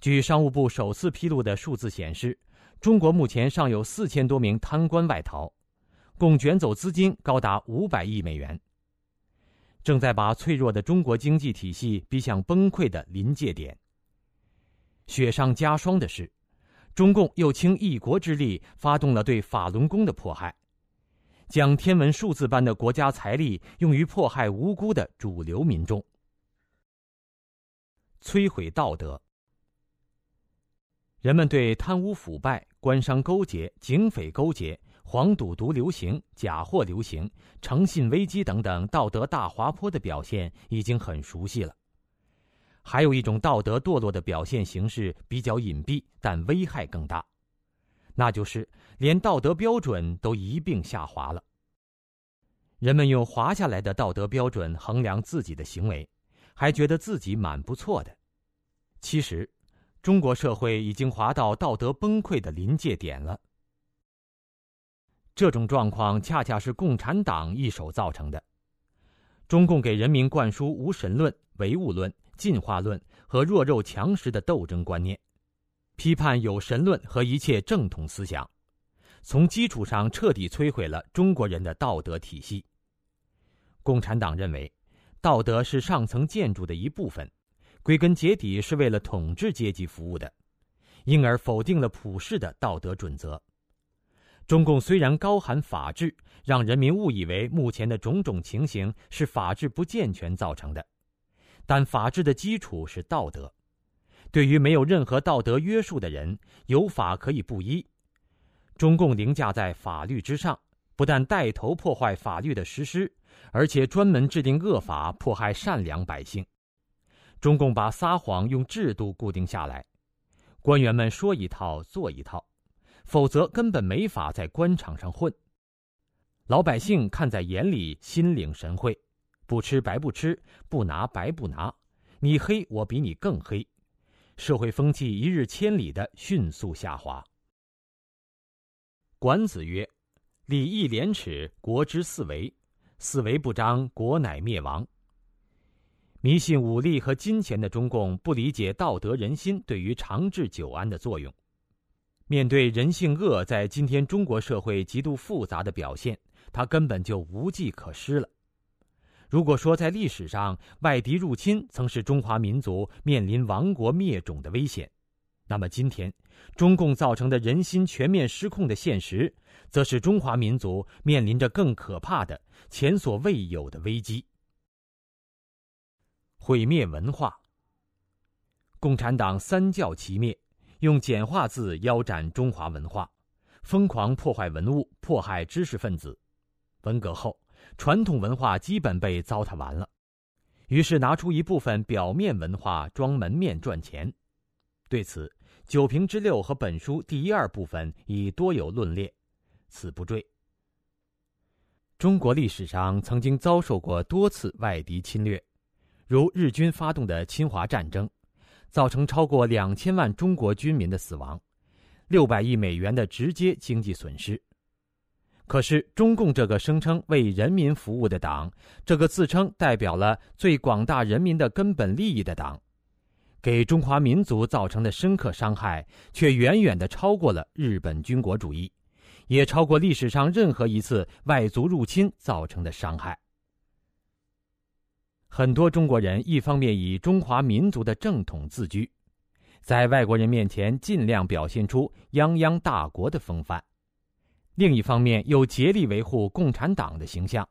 据商务部首次披露的数字显示，中国目前尚有四千多名贪官外逃，共卷走资金高达五百亿美元。正在把脆弱的中国经济体系逼向崩溃的临界点。雪上加霜的是，中共又倾一国之力发动了对法轮功的迫害，将天文数字般的国家财力用于迫害无辜的主流民众，摧毁道德。人们对贪污腐败、官商勾结、警匪勾结。黄赌毒流行、假货流行、诚信危机等等道德大滑坡的表现已经很熟悉了。还有一种道德堕落的表现形式比较隐蔽，但危害更大，那就是连道德标准都一并下滑了。人们用滑下来的道德标准衡量自己的行为，还觉得自己蛮不错的。其实，中国社会已经滑到道德崩溃的临界点了。这种状况恰恰是共产党一手造成的。中共给人民灌输无神论、唯物论、进化论和弱肉强食的斗争观念，批判有神论和一切正统思想，从基础上彻底摧毁了中国人的道德体系。共产党认为，道德是上层建筑的一部分，归根结底是为了统治阶级服务的，因而否定了普世的道德准则。中共虽然高喊法治，让人民误以为目前的种种情形是法治不健全造成的，但法治的基础是道德。对于没有任何道德约束的人，有法可以不依。中共凌驾在法律之上，不但带头破坏法律的实施，而且专门制定恶法迫害善良百姓。中共把撒谎用制度固定下来，官员们说一套做一套。否则根本没法在官场上混。老百姓看在眼里，心领神会，不吃白不吃，不拿白不拿，你黑我比你更黑，社会风气一日千里的迅速下滑。管子曰：“礼义廉耻，国之四维；四维不张，国乃灭亡。”迷信武力和金钱的中共，不理解道德人心对于长治久安的作用。面对人性恶在今天中国社会极度复杂的表现，他根本就无计可施了。如果说在历史上外敌入侵曾是中华民族面临亡国灭种的危险，那么今天中共造成的人心全面失控的现实，则是中华民族面临着更可怕的、前所未有的危机——毁灭文化。共产党三教齐灭。用简化字腰斩中华文化，疯狂破坏文物，迫害知识分子。文革后，传统文化基本被糟蹋完了，于是拿出一部分表面文化装门面赚钱。对此，九瓶之六和本书第一二部分已多有论列，此不赘。中国历史上曾经遭受过多次外敌侵略，如日军发动的侵华战争。造成超过两千万中国军民的死亡，六百亿美元的直接经济损失。可是，中共这个声称为人民服务的党，这个自称代表了最广大人民的根本利益的党，给中华民族造成的深刻伤害，却远远的超过了日本军国主义，也超过历史上任何一次外族入侵造成的伤害。很多中国人一方面以中华民族的正统自居，在外国人面前尽量表现出泱泱大国的风范；另一方面又竭力维护共产党的形象，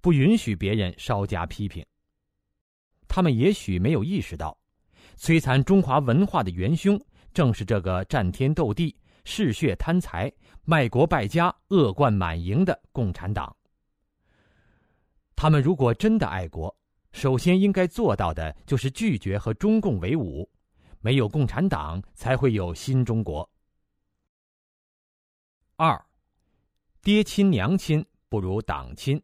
不允许别人稍加批评。他们也许没有意识到，摧残中华文化的元凶正是这个战天斗地、嗜血贪财、卖国败家、恶贯满盈的共产党。他们如果真的爱国，首先应该做到的就是拒绝和中共为伍，没有共产党才会有新中国。二，爹亲娘亲不如党亲。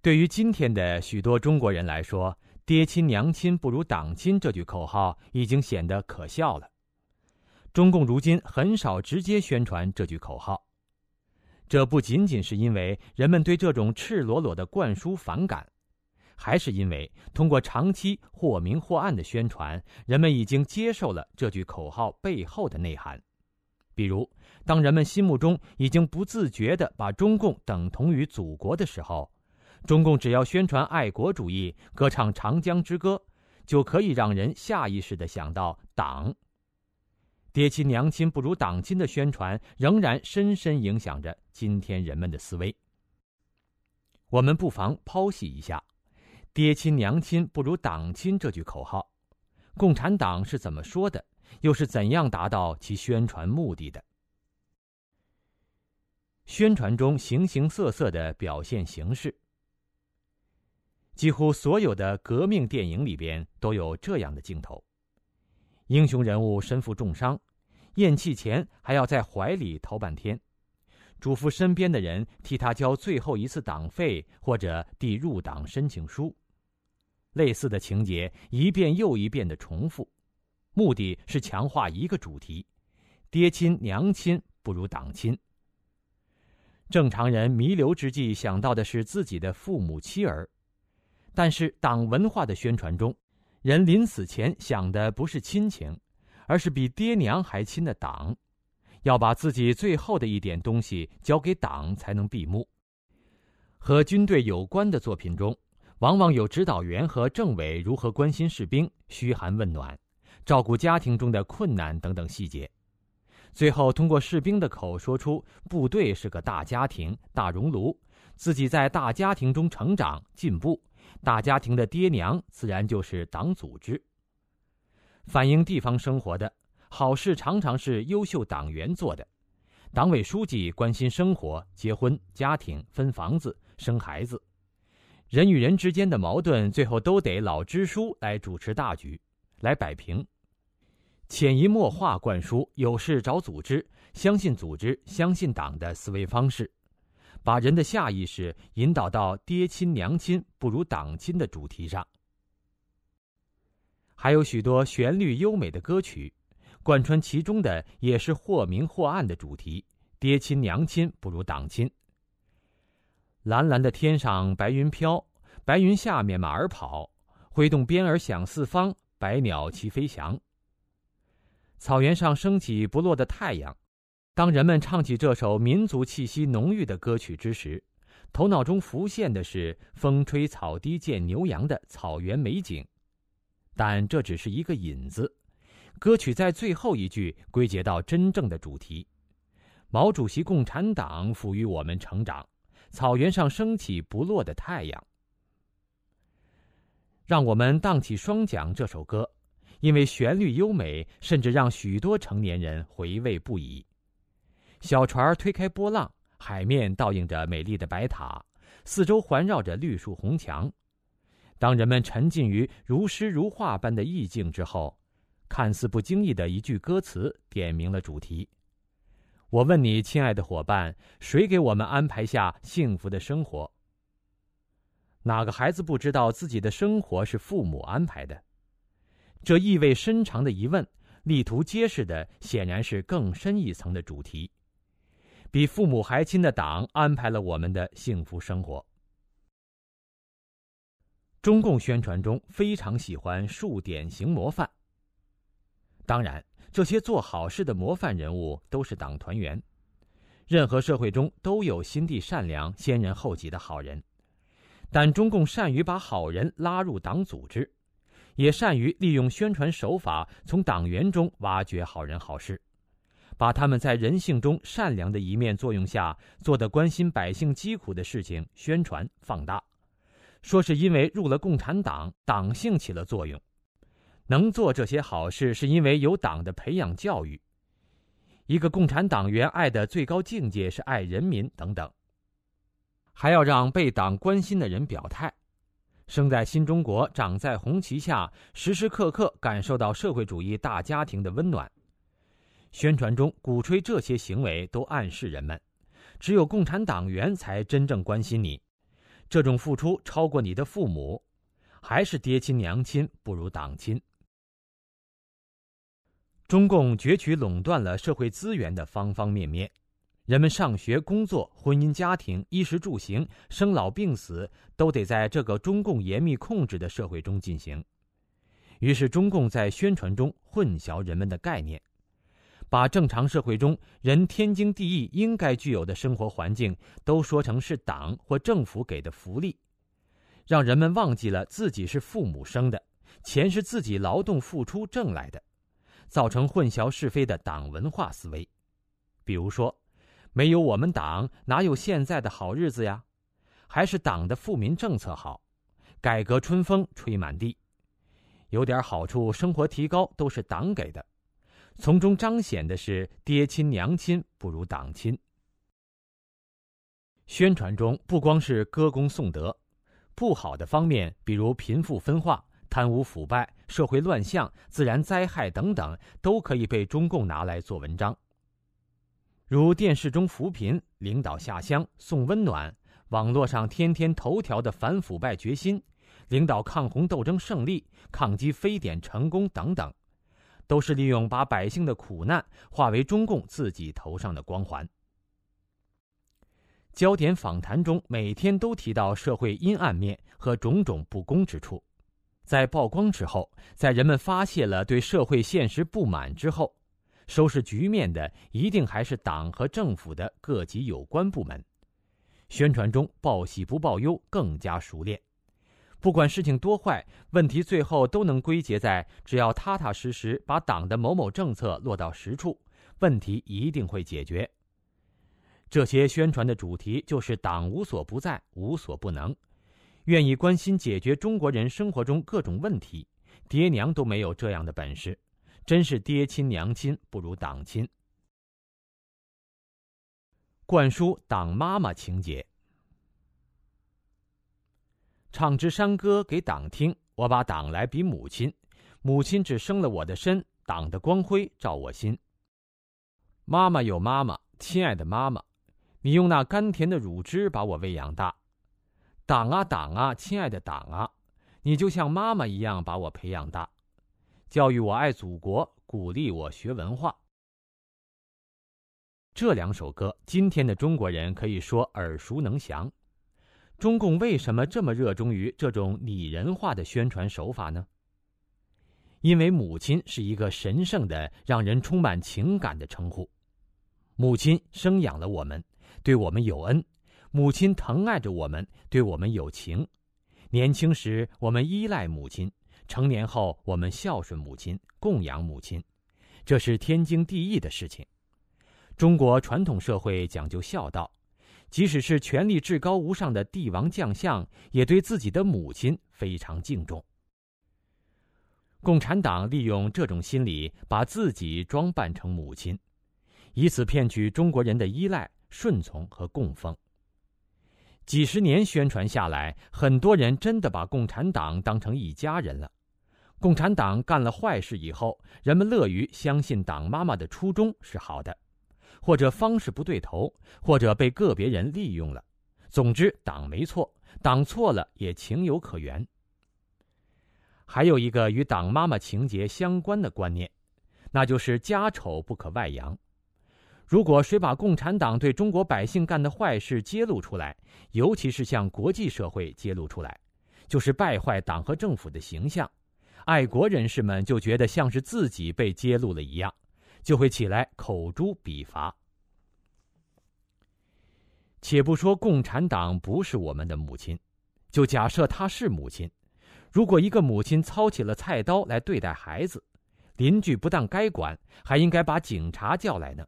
对于今天的许多中国人来说，“爹亲娘亲不如党亲”这句口号已经显得可笑了。中共如今很少直接宣传这句口号。这不仅仅是因为人们对这种赤裸裸的灌输反感，还是因为通过长期或明或暗的宣传，人们已经接受了这句口号背后的内涵。比如，当人们心目中已经不自觉地把中共等同于祖国的时候，中共只要宣传爱国主义、歌唱《长江之歌》，就可以让人下意识地想到党。爹亲娘亲不如党亲的宣传仍然深深影响着今天人们的思维。我们不妨剖析一下“爹亲娘亲不如党亲”这句口号，共产党是怎么说的，又是怎样达到其宣传目的的？宣传中形形色色的表现形式，几乎所有的革命电影里边都有这样的镜头。英雄人物身负重伤，咽气前还要在怀里掏半天，嘱咐身边的人替他交最后一次党费或者递入党申请书。类似的情节一遍又一遍的重复，目的是强化一个主题：爹亲娘亲不如党亲。正常人弥留之际想到的是自己的父母妻儿，但是党文化的宣传中。人临死前想的不是亲情，而是比爹娘还亲的党，要把自己最后的一点东西交给党才能闭幕。和军队有关的作品中，往往有指导员和政委如何关心士兵、嘘寒问暖、照顾家庭中的困难等等细节，最后通过士兵的口说出部队是个大家庭、大熔炉，自己在大家庭中成长进步。大家庭的爹娘自然就是党组织。反映地方生活的好事常常是优秀党员做的，党委书记关心生活、结婚、家庭、分房子、生孩子，人与人之间的矛盾最后都得老支书来主持大局，来摆平。潜移默化灌输有事找组织、相信组织、相信党的思维方式。把人的下意识引导到“爹亲娘亲不如党亲”的主题上，还有许多旋律优美的歌曲，贯穿其中的也是或明或暗的主题：“爹亲娘亲不如党亲。”蓝蓝的天上白云飘，白云下面马儿跑，挥动鞭儿响四方，百鸟齐飞翔。草原上升起不落的太阳。当人们唱起这首民族气息浓郁的歌曲之时，头脑中浮现的是“风吹草低见牛羊”的草原美景，但这只是一个引子。歌曲在最后一句归结到真正的主题：毛主席共产党赋予我们成长，草原上升起不落的太阳。让我们荡起双桨。这首歌，因为旋律优美，甚至让许多成年人回味不已。小船推开波浪，海面倒映着美丽的白塔，四周环绕着绿树红墙。当人们沉浸于如诗如画般的意境之后，看似不经意的一句歌词点明了主题。我问你，亲爱的伙伴，谁给我们安排下幸福的生活？哪个孩子不知道自己的生活是父母安排的？这意味深长的疑问，力图揭示的显然是更深一层的主题。比父母还亲的党安排了我们的幸福生活。中共宣传中非常喜欢树典型模范。当然，这些做好事的模范人物都是党团员。任何社会中都有心地善良、先人后己的好人，但中共善于把好人拉入党组织，也善于利用宣传手法从党员中挖掘好人好事，把他们在人性中善良的一面作用下做的关心百姓疾苦的事情宣传放大，说是因为入了共产党，党性起了作用，能做这些好事是因为有党的培养教育。一个共产党员爱的最高境界是爱人民等等，还要让被党关心的人表态。生在新中国，长在红旗下，时时刻刻感受到社会主义大家庭的温暖。宣传中鼓吹这些行为，都暗示人们，只有共产党员才真正关心你，这种付出超过你的父母，还是爹亲娘亲不如党亲。中共攫取垄断了社会资源的方方面面，人们上学、工作、婚姻、家庭、衣食住行、生老病死，都得在这个中共严密控制的社会中进行。于是，中共在宣传中混淆人们的概念，把正常社会中人天经地义应该具有的生活环境都说成是党或政府给的福利，让人们忘记了自己是父母生的，钱是自己劳动付出挣来的。造成混淆是非的党文化思维，比如说，没有我们党哪有现在的好日子呀？还是党的富民政策好，改革春风吹满地，有点好处，生活提高都是党给的，从中彰显的是爹亲娘亲不如党亲。宣传中不光是歌功颂德，不好的方面，比如贫富分化。贪污腐败、社会乱象、自然灾害等等，都可以被中共拿来做文章。如电视中扶贫、领导下乡送温暖，网络上天天头条的反腐败决心、领导抗洪斗争胜利、抗击非典成功等等，都是利用把百姓的苦难化为中共自己头上的光环。焦点访谈中每天都提到社会阴暗面和种种不公之处。在曝光之后，在人们发泄了对社会现实不满之后，收拾局面的一定还是党和政府的各级有关部门。宣传中报喜不报忧更加熟练，不管事情多坏，问题最后都能归结在只要踏踏实实把党的某某政策落到实处，问题一定会解决。这些宣传的主题就是党无所不在，无所不能。愿意关心解决中国人生活中各种问题，爹娘都没有这样的本事，真是爹亲娘亲不如党亲。灌输党妈妈情节，唱支山歌给党听，我把党来比母亲，母亲只生了我的身，党的光辉照我心。妈妈有妈妈，亲爱的妈妈，你用那甘甜的乳汁把我喂养大。党啊党啊，亲爱的党啊，你就像妈妈一样把我培养大，教育我爱祖国，鼓励我学文化。这两首歌，今天的中国人可以说耳熟能详。中共为什么这么热衷于这种拟人化的宣传手法呢？因为母亲是一个神圣的、让人充满情感的称呼。母亲生养了我们，对我们有恩。母亲疼爱着我们，对我们有情。年轻时我们依赖母亲，成年后我们孝顺母亲，供养母亲，这是天经地义的事情。中国传统社会讲究孝道，即使是权力至高无上的帝王将相，也对自己的母亲非常敬重。共产党利用这种心理，把自己装扮成母亲，以此骗取中国人的依赖、顺从和供奉。几十年宣传下来，很多人真的把共产党当成一家人了。共产党干了坏事以后，人们乐于相信党妈妈的初衷是好的，或者方式不对头，或者被个别人利用了。总之，党没错，党错了也情有可原。还有一个与党妈妈情节相关的观念，那就是家丑不可外扬。如果谁把共产党对中国百姓干的坏事揭露出来，尤其是向国际社会揭露出来，就是败坏党和政府的形象，爱国人士们就觉得像是自己被揭露了一样，就会起来口诛笔伐。且不说共产党不是我们的母亲，就假设她是母亲，如果一个母亲操起了菜刀来对待孩子，邻居不但该管，还应该把警察叫来呢。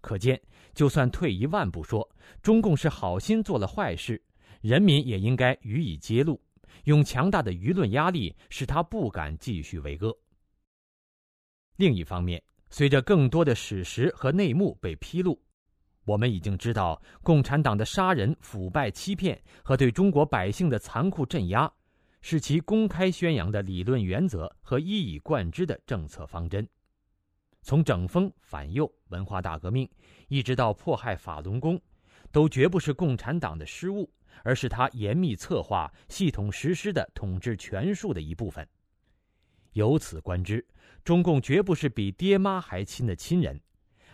可见，就算退一万步说，中共是好心做了坏事，人民也应该予以揭露，用强大的舆论压力使他不敢继续为恶。另一方面，随着更多的史实和内幕被披露，我们已经知道共产党的杀人、腐败、欺骗和对中国百姓的残酷镇压，是其公开宣扬的理论原则和一以贯之的政策方针。从整风反右、文化大革命，一直到迫害法轮功，都绝不是共产党的失误，而是他严密策划、系统实施的统治权术的一部分。由此观之，中共绝不是比爹妈还亲的亲人，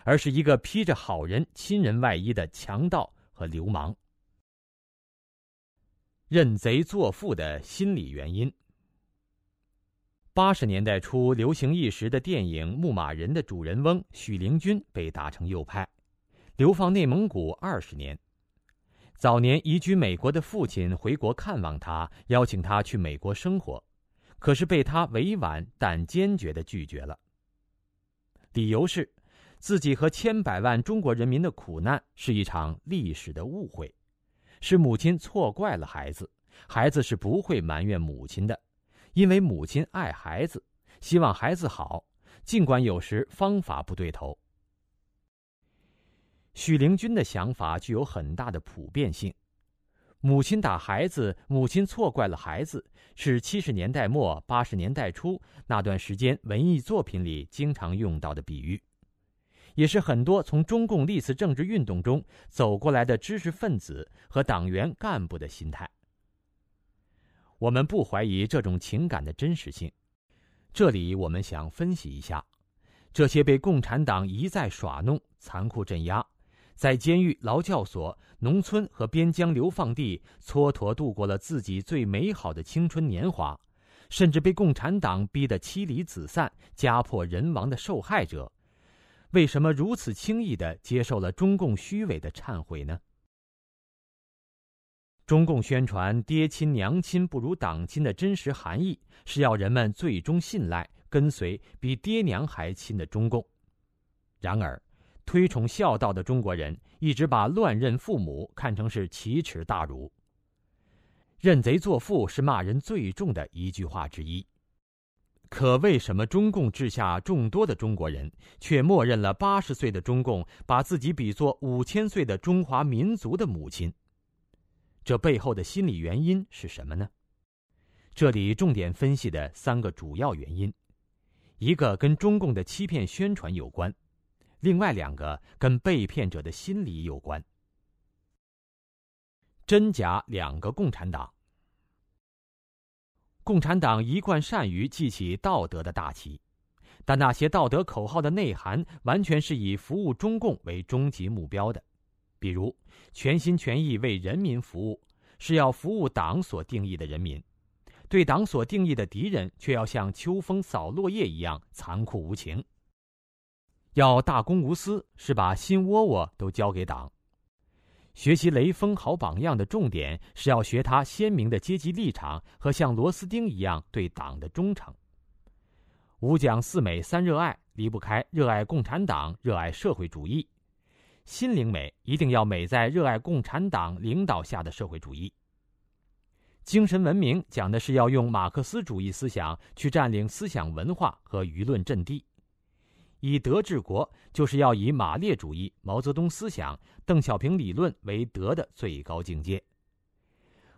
而是一个披着好人、亲人外衣的强盗和流氓。认贼作父的心理原因。八十年代初流行一时的电影《牧马人》的主人翁许灵均被打成右派，流放内蒙古二十年。早年移居美国的父亲回国看望他，邀请他去美国生活，可是被他委婉但坚决地拒绝了。理由是，自己和千百万中国人民的苦难是一场历史的误会，是母亲错怪了孩子，孩子是不会埋怨母亲的。因为母亲爱孩子，希望孩子好，尽管有时方法不对头。许灵均的想法具有很大的普遍性。母亲打孩子，母亲错怪了孩子，是七十年代末八十年代初那段时间文艺作品里经常用到的比喻，也是很多从中共历次政治运动中走过来的知识分子和党员干部的心态。我们不怀疑这种情感的真实性。这里我们想分析一下，这些被共产党一再耍弄、残酷镇压，在监狱、劳教所、农村和边疆流放地蹉跎度过了自己最美好的青春年华，甚至被共产党逼得妻离子散、家破人亡的受害者，为什么如此轻易地接受了中共虚伪的忏悔呢？中共宣传“爹亲娘亲不如党亲”的真实含义，是要人们最终信赖、跟随比爹娘还亲的中共。然而，推崇孝道的中国人一直把乱认父母看成是奇耻大辱。认贼作父是骂人最重的一句话之一。可为什么中共治下众多的中国人却默认了八十岁的中共把自己比作五千岁的中华民族的母亲？这背后的心理原因是什么呢？这里重点分析的三个主要原因，一个跟中共的欺骗宣传有关，另外两个跟被骗者的心理有关。真假两个共产党，共产党一贯善于记起道德的大旗，但那些道德口号的内涵完全是以服务中共为终极目标的。比如，全心全意为人民服务，是要服务党所定义的人民；对党所定义的敌人，却要像秋风扫落叶一样残酷无情。要大公无私，是把心窝窝都交给党。学习雷锋好榜样的重点，是要学他鲜明的阶级立场和像螺丝钉一样对党的忠诚。五讲四美三热爱，离不开热爱共产党，热爱社会主义。心灵美一定要美在热爱共产党领导下的社会主义。精神文明讲的是要用马克思主义思想去占领思想文化和舆论阵地。以德治国就是要以马列主义、毛泽东思想、邓小平理论为德的最高境界。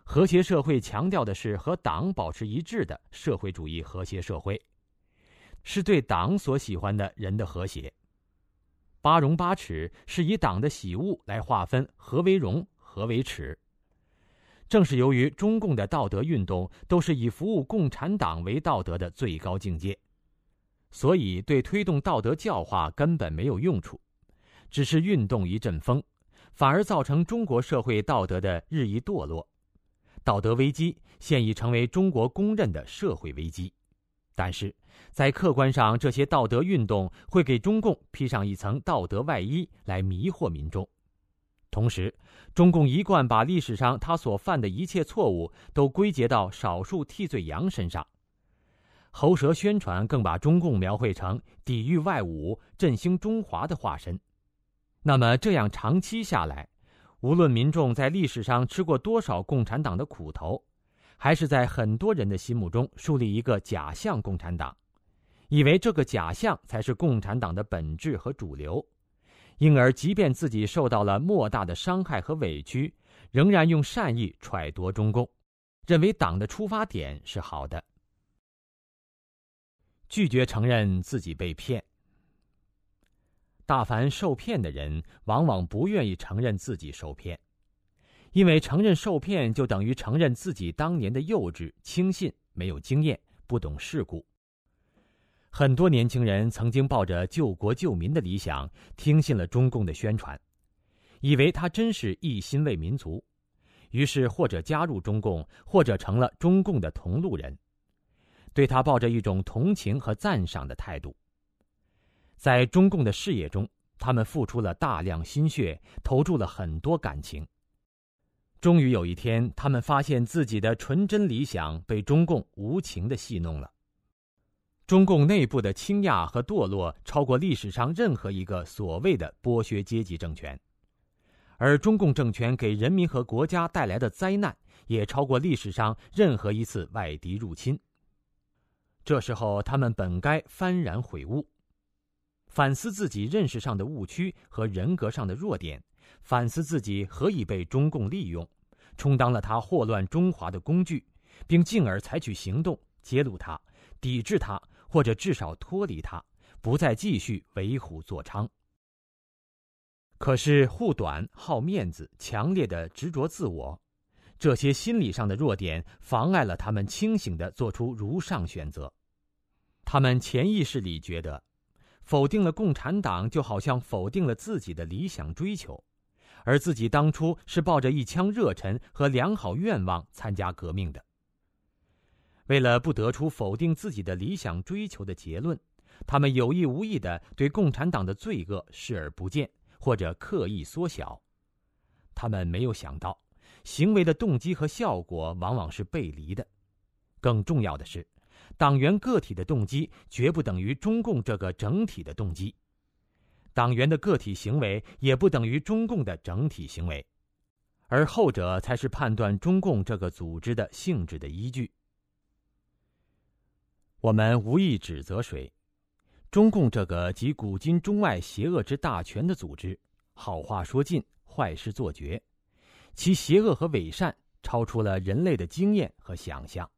和谐社会强调的是和党保持一致的社会主义和谐社会，是对党所喜欢的人的和谐。八荣八耻是以党的喜恶来划分何为荣，何为耻。正是由于中共的道德运动都是以服务共产党为道德的最高境界，所以对推动道德教化根本没有用处，只是运动一阵风，反而造成中国社会道德的日益堕落。道德危机现已成为中国公认的社会危机。但是，在客观上，这些道德运动会给中共披上一层道德外衣，来迷惑民众。同时，中共一贯把历史上他所犯的一切错误都归结到少数替罪羊身上。喉舌宣传更把中共描绘成抵御外侮、振兴中华的化身。那么，这样长期下来，无论民众在历史上吃过多少共产党的苦头，还是在很多人的心目中树立一个假象共产党，以为这个假象才是共产党的本质和主流。因而，即便自己受到了莫大的伤害和委屈，仍然用善意揣度中共，认为党的出发点是好的，拒绝承认自己被骗。大凡受骗的人，往往不愿意承认自己受骗，因为承认受骗就等于承认自己当年的幼稚、轻信、没有经验、不懂世故。很多年轻人曾经抱着救国救民的理想，听信了中共的宣传，以为他真是一心为民族，于是或者加入中共，或者成了中共的同路人，对他抱着一种同情和赞赏的态度。在中共的事业中，他们付出了大量心血，投注了很多感情。终于有一天，他们发现自己的纯真理想被中共无情的戏弄了。中共内部的倾轧和堕落超过历史上任何一个所谓的剥削阶级政权，而中共政权给人民和国家带来的灾难也超过历史上任何一次外敌入侵。这时候，他们本该幡然悔悟，反思自己认识上的误区和人格上的弱点，反思自己何以被中共利用，充当了他祸乱中华的工具，并进而采取行动揭露他，抵制他。或者至少脱离他，不再继续为虎作伥。可是护短、好面子、强烈的执着自我，这些心理上的弱点，妨碍了他们清醒的做出如上选择。他们潜意识里觉得，否定了共产党，就好像否定了自己的理想追求，而自己当初是抱着一腔热忱和良好愿望参加革命的。为了不得出否定自己的理想追求的结论，他们有意无意地对共产党的罪恶视而不见，或者刻意缩小。他们没有想到，行为的动机和效果往往是背离的。更重要的是，党员个体的动机绝不等于中共这个整体的动机，党员的个体行为也不等于中共的整体行为，而后者才是判断中共这个组织的性质的依据。我们无意指责谁，中共这个集古今中外邪恶之大权的组织，好话说尽，坏事做绝，其邪恶和伪善超出了人类的经验和想象。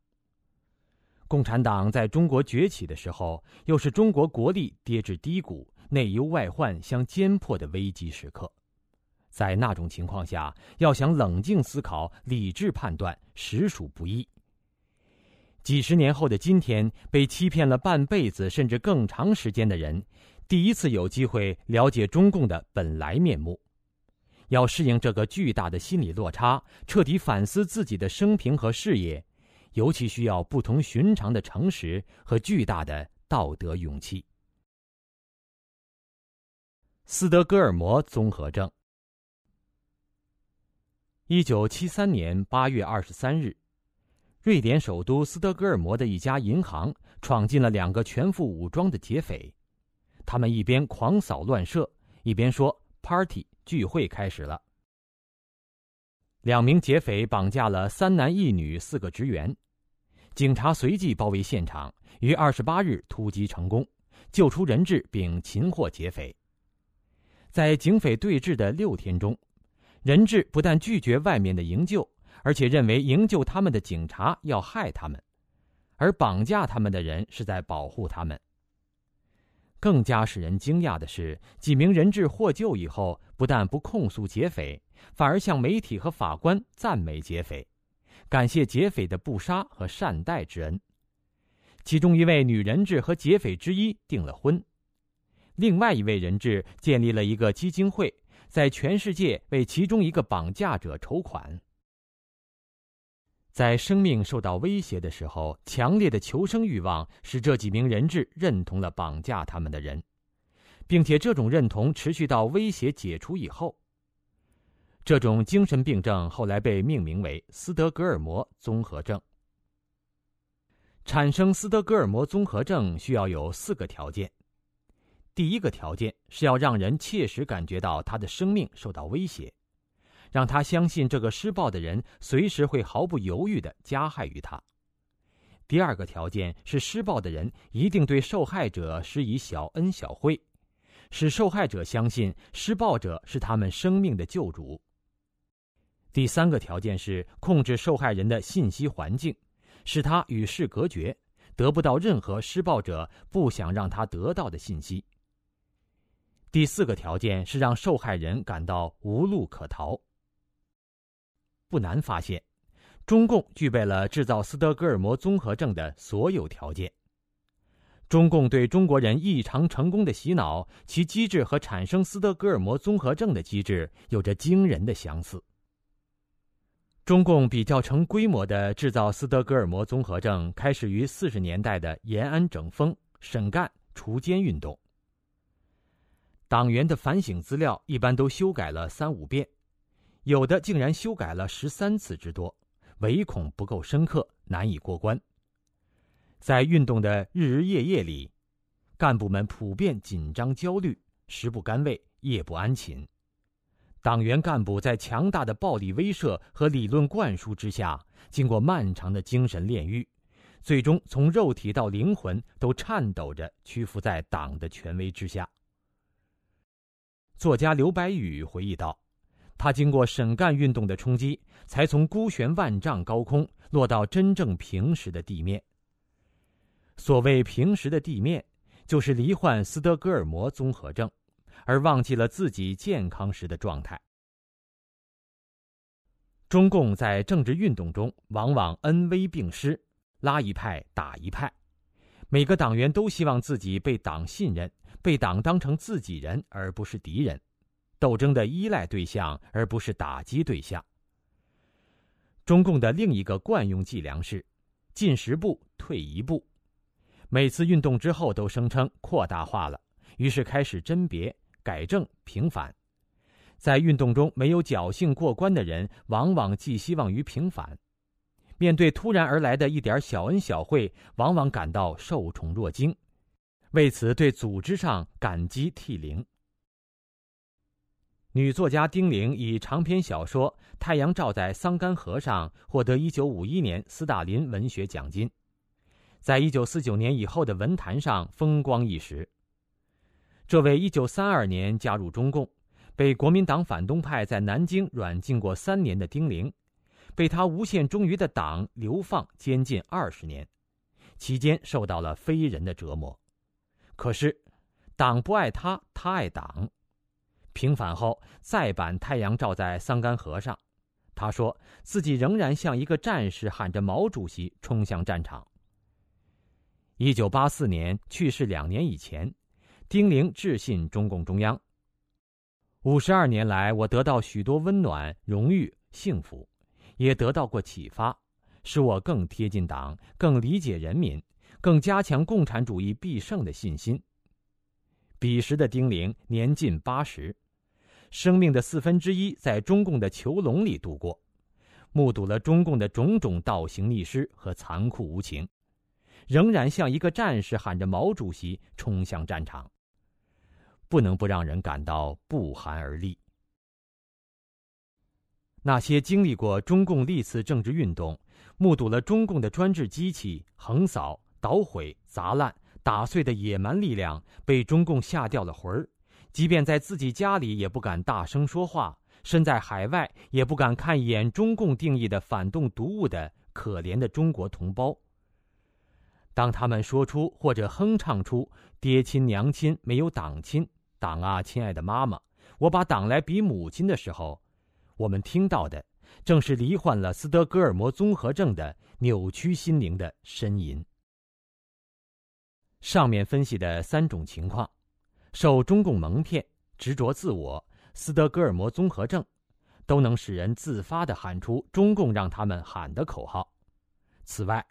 共产党在中国崛起的时候，又是中国国力跌至低谷、内忧外患相间迫的危机时刻，在那种情况下，要想冷静思考、理智判断，实属不易。几十年后的今天，被欺骗了半辈子甚至更长时间的人，第一次有机会了解中共的本来面目。要适应这个巨大的心理落差，彻底反思自己的生平和事业，尤其需要不同寻常的诚实和巨大的道德勇气。斯德哥尔摩综合症。一九七三年八月二十三日。瑞典首都斯德哥尔摩的一家银行闯进了两个全副武装的劫匪，他们一边狂扫乱射，一边说：“Party 聚会开始了。”两名劫匪绑架了三男一女四个职员，警察随即包围现场，于二十八日突击成功，救出人质并擒获劫匪。在警匪对峙的六天中，人质不但拒绝外面的营救。而且认为营救他们的警察要害他们，而绑架他们的人是在保护他们。更加使人惊讶的是，几名人质获救以后，不但不控诉劫匪，反而向媒体和法官赞美劫匪，感谢劫匪的不杀和善待之恩。其中一位女人质和劫匪之一订了婚，另外一位人质建立了一个基金会，在全世界为其中一个绑架者筹款。在生命受到威胁的时候，强烈的求生欲望使这几名人质认同了绑架他们的人，并且这种认同持续到威胁解除以后。这种精神病症后来被命名为斯德哥尔摩综合症。产生斯德哥尔摩综合症需要有四个条件。第一个条件是要让人切实感觉到他的生命受到威胁，让他相信这个施暴的人随时会毫不犹豫地加害于他。第二个条件是施暴的人一定对受害者施以小恩小惠，使受害者相信施暴者是他们生命的救主。第三个条件是控制受害人的信息环境，使他与世隔绝，得不到任何施暴者不想让他得到的信息。第四个条件是让受害人感到无路可逃。不难发现，中共具备了制造斯德哥尔摩综合症的所有条件。中共对中国人异常成功的洗脑，其机制和产生斯德哥尔摩综合症的机制有着惊人的相似。中共比较成规模的制造斯德哥尔摩综合症，开始于四十年代的延安整风、审干、除奸运动。党员的反省资料一般都修改了三五遍，有的竟然修改了十三次之多，唯恐不够深刻，难以过关。在运动的日日夜夜里，干部们普遍紧张焦虑，食不甘味，夜不安寝。党员干部在强大的暴力威慑和理论灌输之下，经过漫长的精神炼狱，最终从肉体到灵魂都颤抖着屈服在党的权威之下。作家刘白羽回忆道：“他经过审干运动的冲击，才从孤悬万丈高空落到真正平实的地面。所谓平实的地面，就是罹患斯德哥尔摩综合症，而忘记了自己健康时的状态。中共在政治运动中往往恩威并施，拉一派打一派，每个党员都希望自己被党信任。”被党当成自己人而不是敌人，斗争的依赖对象而不是打击对象。中共的另一个惯用伎俩是，进十步退一步，每次运动之后都声称扩大化了，于是开始甄别、改正、平反。在运动中没有侥幸过关的人，往往寄希望于平反；面对突然而来的一点小恩小惠，往往感到受宠若惊。为此，对组织上感激涕零。女作家丁玲以长篇小说《太阳照在桑干河上》获得1951年斯大林文学奖金，在1949年以后的文坛上风光一时。这位1932年加入中共，被国民党反动派在南京软禁过三年的丁玲，被他无限忠于的党流放监禁二十年，期间受到了非人的折磨。可是，党不爱他，他爱党。平反后，再版《太阳照在桑干河上》，他说自己仍然像一个战士，喊着毛主席冲向战场。一九八四年去世两年以前，丁玲致信中共中央：五十二年来，我得到许多温暖、荣誉、幸福，也得到过启发，使我更贴近党，更理解人民。更加强共产主义必胜的信心。彼时的丁玲年近八十，生命的四分之一在中共的囚笼里度过，目睹了中共的种种倒行逆施和残酷无情，仍然像一个战士喊着毛主席冲向战场，不能不让人感到不寒而栗。那些经历过中共历次政治运动，目睹了中共的专制机器横扫。捣毁、砸烂、打碎的野蛮力量被中共吓掉了魂儿，即便在自己家里也不敢大声说话，身在海外也不敢看一眼中共定义的反动毒物的可怜的中国同胞。当他们说出或者哼唱出“爹亲娘亲没有党亲，党啊，亲爱的妈妈，我把党来比母亲”的时候，我们听到的正是罹患了斯德哥尔摩综合症的扭曲心灵的呻吟。上面分析的三种情况，受中共蒙骗、执着自我、斯德哥尔摩综合症，都能使人自发地喊出中共让他们喊的口号。此外，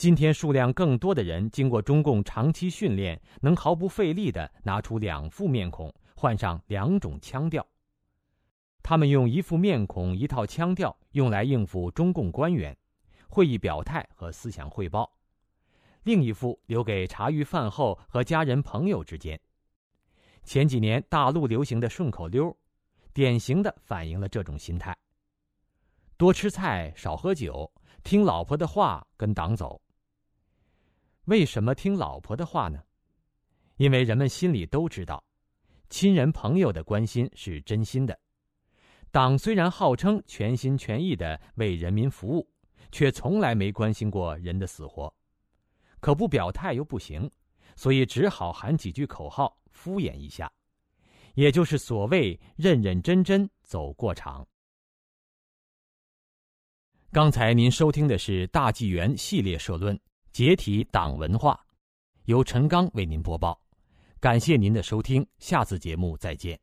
今天数量更多的人经过中共长期训练，能毫不费力地拿出两副面孔，换上两种腔调。他们用一副面孔、一套腔调用来应付中共官员、会议表态和思想汇报，另一副留给茶余饭后和家人朋友之间。前几年大陆流行的顺口溜，典型的反映了这种心态：多吃菜，少喝酒，听老婆的话，跟党走。为什么听老婆的话呢？因为人们心里都知道，亲人朋友的关心是真心的。党虽然号称全心全意的为人民服务，却从来没关心过人的死活。可不表态又不行，所以只好喊几句口号敷衍一下，也就是所谓认认真真走过场。刚才您收听的是大纪元系列社论《解体党文化》，由陈刚为您播报。感谢您的收听，下次节目再见。